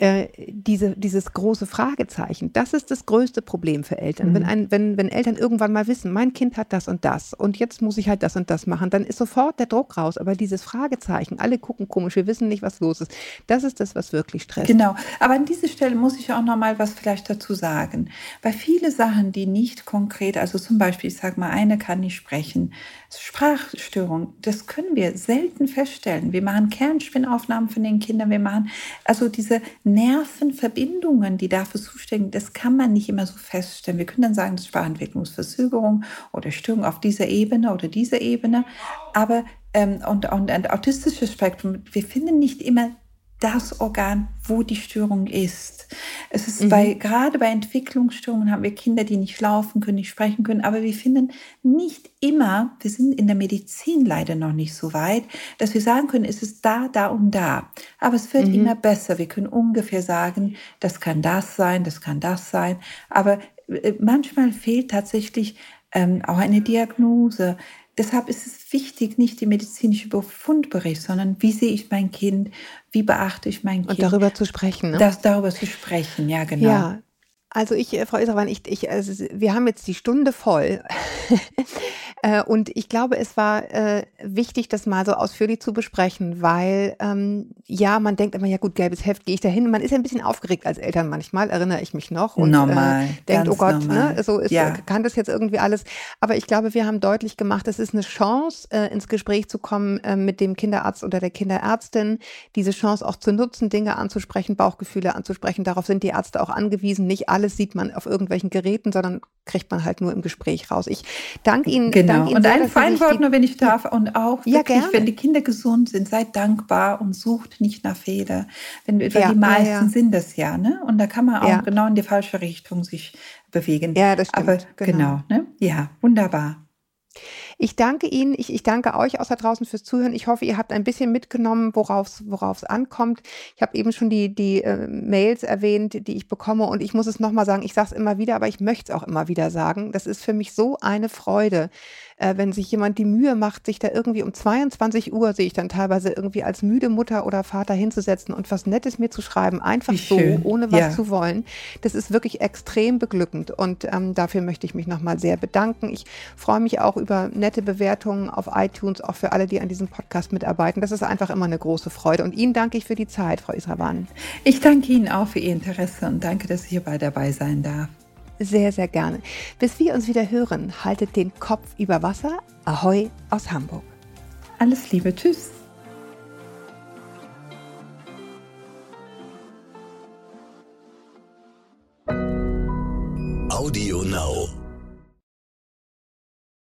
äh, diese, dieses große Fragezeichen, das ist das größte Problem für Eltern. Mhm. Wenn, ein, wenn, wenn Eltern irgendwann mal wissen, mein Kind hat das und das und jetzt muss ich halt das und das machen, dann ist sofort der Druck raus. Aber dieses Fragezeichen, alle gucken komisch, wir wissen nicht, was los ist, das ist das, was wirklich stresst. Genau. Aber an dieser Stelle muss ich auch noch mal was vielleicht dazu sagen. Weil viele Sachen, die nicht konkret, also zum Beispiel, ich sage mal, eine kann nicht sprechen, Sprachstörung, das können wir selten feststellen. Wir machen Kernspinnaufnahmen von den Kindern, wir machen also diese Nervenverbindungen, die dafür zuständig das kann man nicht immer so feststellen. Wir können dann sagen, das ist Sprachentwicklungsverzögerung oder Störung auf dieser Ebene oder dieser Ebene. Aber ähm, und, und ein autistisches Spektrum, wir finden nicht immer das Organ, wo die Störung ist. Es ist mhm. bei, gerade bei Entwicklungsstörungen haben wir Kinder, die nicht laufen können, nicht sprechen können, aber wir finden nicht immer, wir sind in der Medizin leider noch nicht so weit, dass wir sagen können, es ist da, da und da. Aber es wird mhm. immer besser. Wir können ungefähr sagen, das kann das sein, das kann das sein. Aber äh, manchmal fehlt tatsächlich ähm, auch eine Diagnose. Deshalb ist es wichtig, nicht die medizinische Befundbericht, sondern wie sehe ich mein Kind, wie beachte ich mein Kind. Und darüber zu sprechen. Ne? Das, darüber zu sprechen, ja, genau. Ja, also ich, äh, Frau Israwan, ich, ich, also wir haben jetzt die Stunde voll. Äh, und ich glaube, es war äh, wichtig, das mal so ausführlich zu besprechen, weil ähm, ja, man denkt immer, ja gut, gelbes Heft, gehe ich da hin. Man ist ja ein bisschen aufgeregt als Eltern manchmal, erinnere ich mich noch. Und normal, äh, denkt, oh Gott, ne, so ist, ja. kann das jetzt irgendwie alles. Aber ich glaube, wir haben deutlich gemacht, es ist eine Chance, äh, ins Gespräch zu kommen äh, mit dem Kinderarzt oder der Kinderärztin, diese Chance auch zu nutzen, Dinge anzusprechen, Bauchgefühle anzusprechen. Darauf sind die Ärzte auch angewiesen. Nicht alles sieht man auf irgendwelchen Geräten, sondern kriegt man halt nur im Gespräch raus. Ich danke Ihnen. Genau. Danke Ihnen und ein Wort nur, wenn ich darf. Und auch ja, wirklich, wenn die Kinder gesund sind, seid dankbar und sucht nicht nach Fehler. Wenn, ja, die meisten ja, sind das ja, ne? Und da kann man auch genau in die falsche Richtung sich bewegen. Ja, das stimmt. Aber genau, genau ne? Ja, wunderbar. Ich danke Ihnen, ich, ich danke euch aus da draußen fürs Zuhören. Ich hoffe, ihr habt ein bisschen mitgenommen, worauf es ankommt. Ich habe eben schon die, die äh, Mails erwähnt, die ich bekomme und ich muss es nochmal sagen, ich sage es immer wieder, aber ich möchte es auch immer wieder sagen. Das ist für mich so eine Freude, äh, wenn sich jemand die Mühe macht, sich da irgendwie um 22 Uhr, sehe ich dann teilweise irgendwie als müde Mutter oder Vater hinzusetzen und was Nettes mir zu schreiben, einfach so, ohne was ja. zu wollen. Das ist wirklich extrem beglückend und ähm, dafür möchte ich mich nochmal sehr bedanken. Ich freue mich auch über nette Bewertungen auf iTunes, auch für alle, die an diesem Podcast mitarbeiten. Das ist einfach immer eine große Freude. Und Ihnen danke ich für die Zeit, Frau Israwan. Ich danke Ihnen auch für Ihr Interesse und danke, dass ich hierbei dabei sein darf sehr, sehr gerne. Bis wir uns wieder hören, haltet den Kopf über Wasser. Ahoi aus Hamburg. Alles Liebe, tschüss. Audio Now.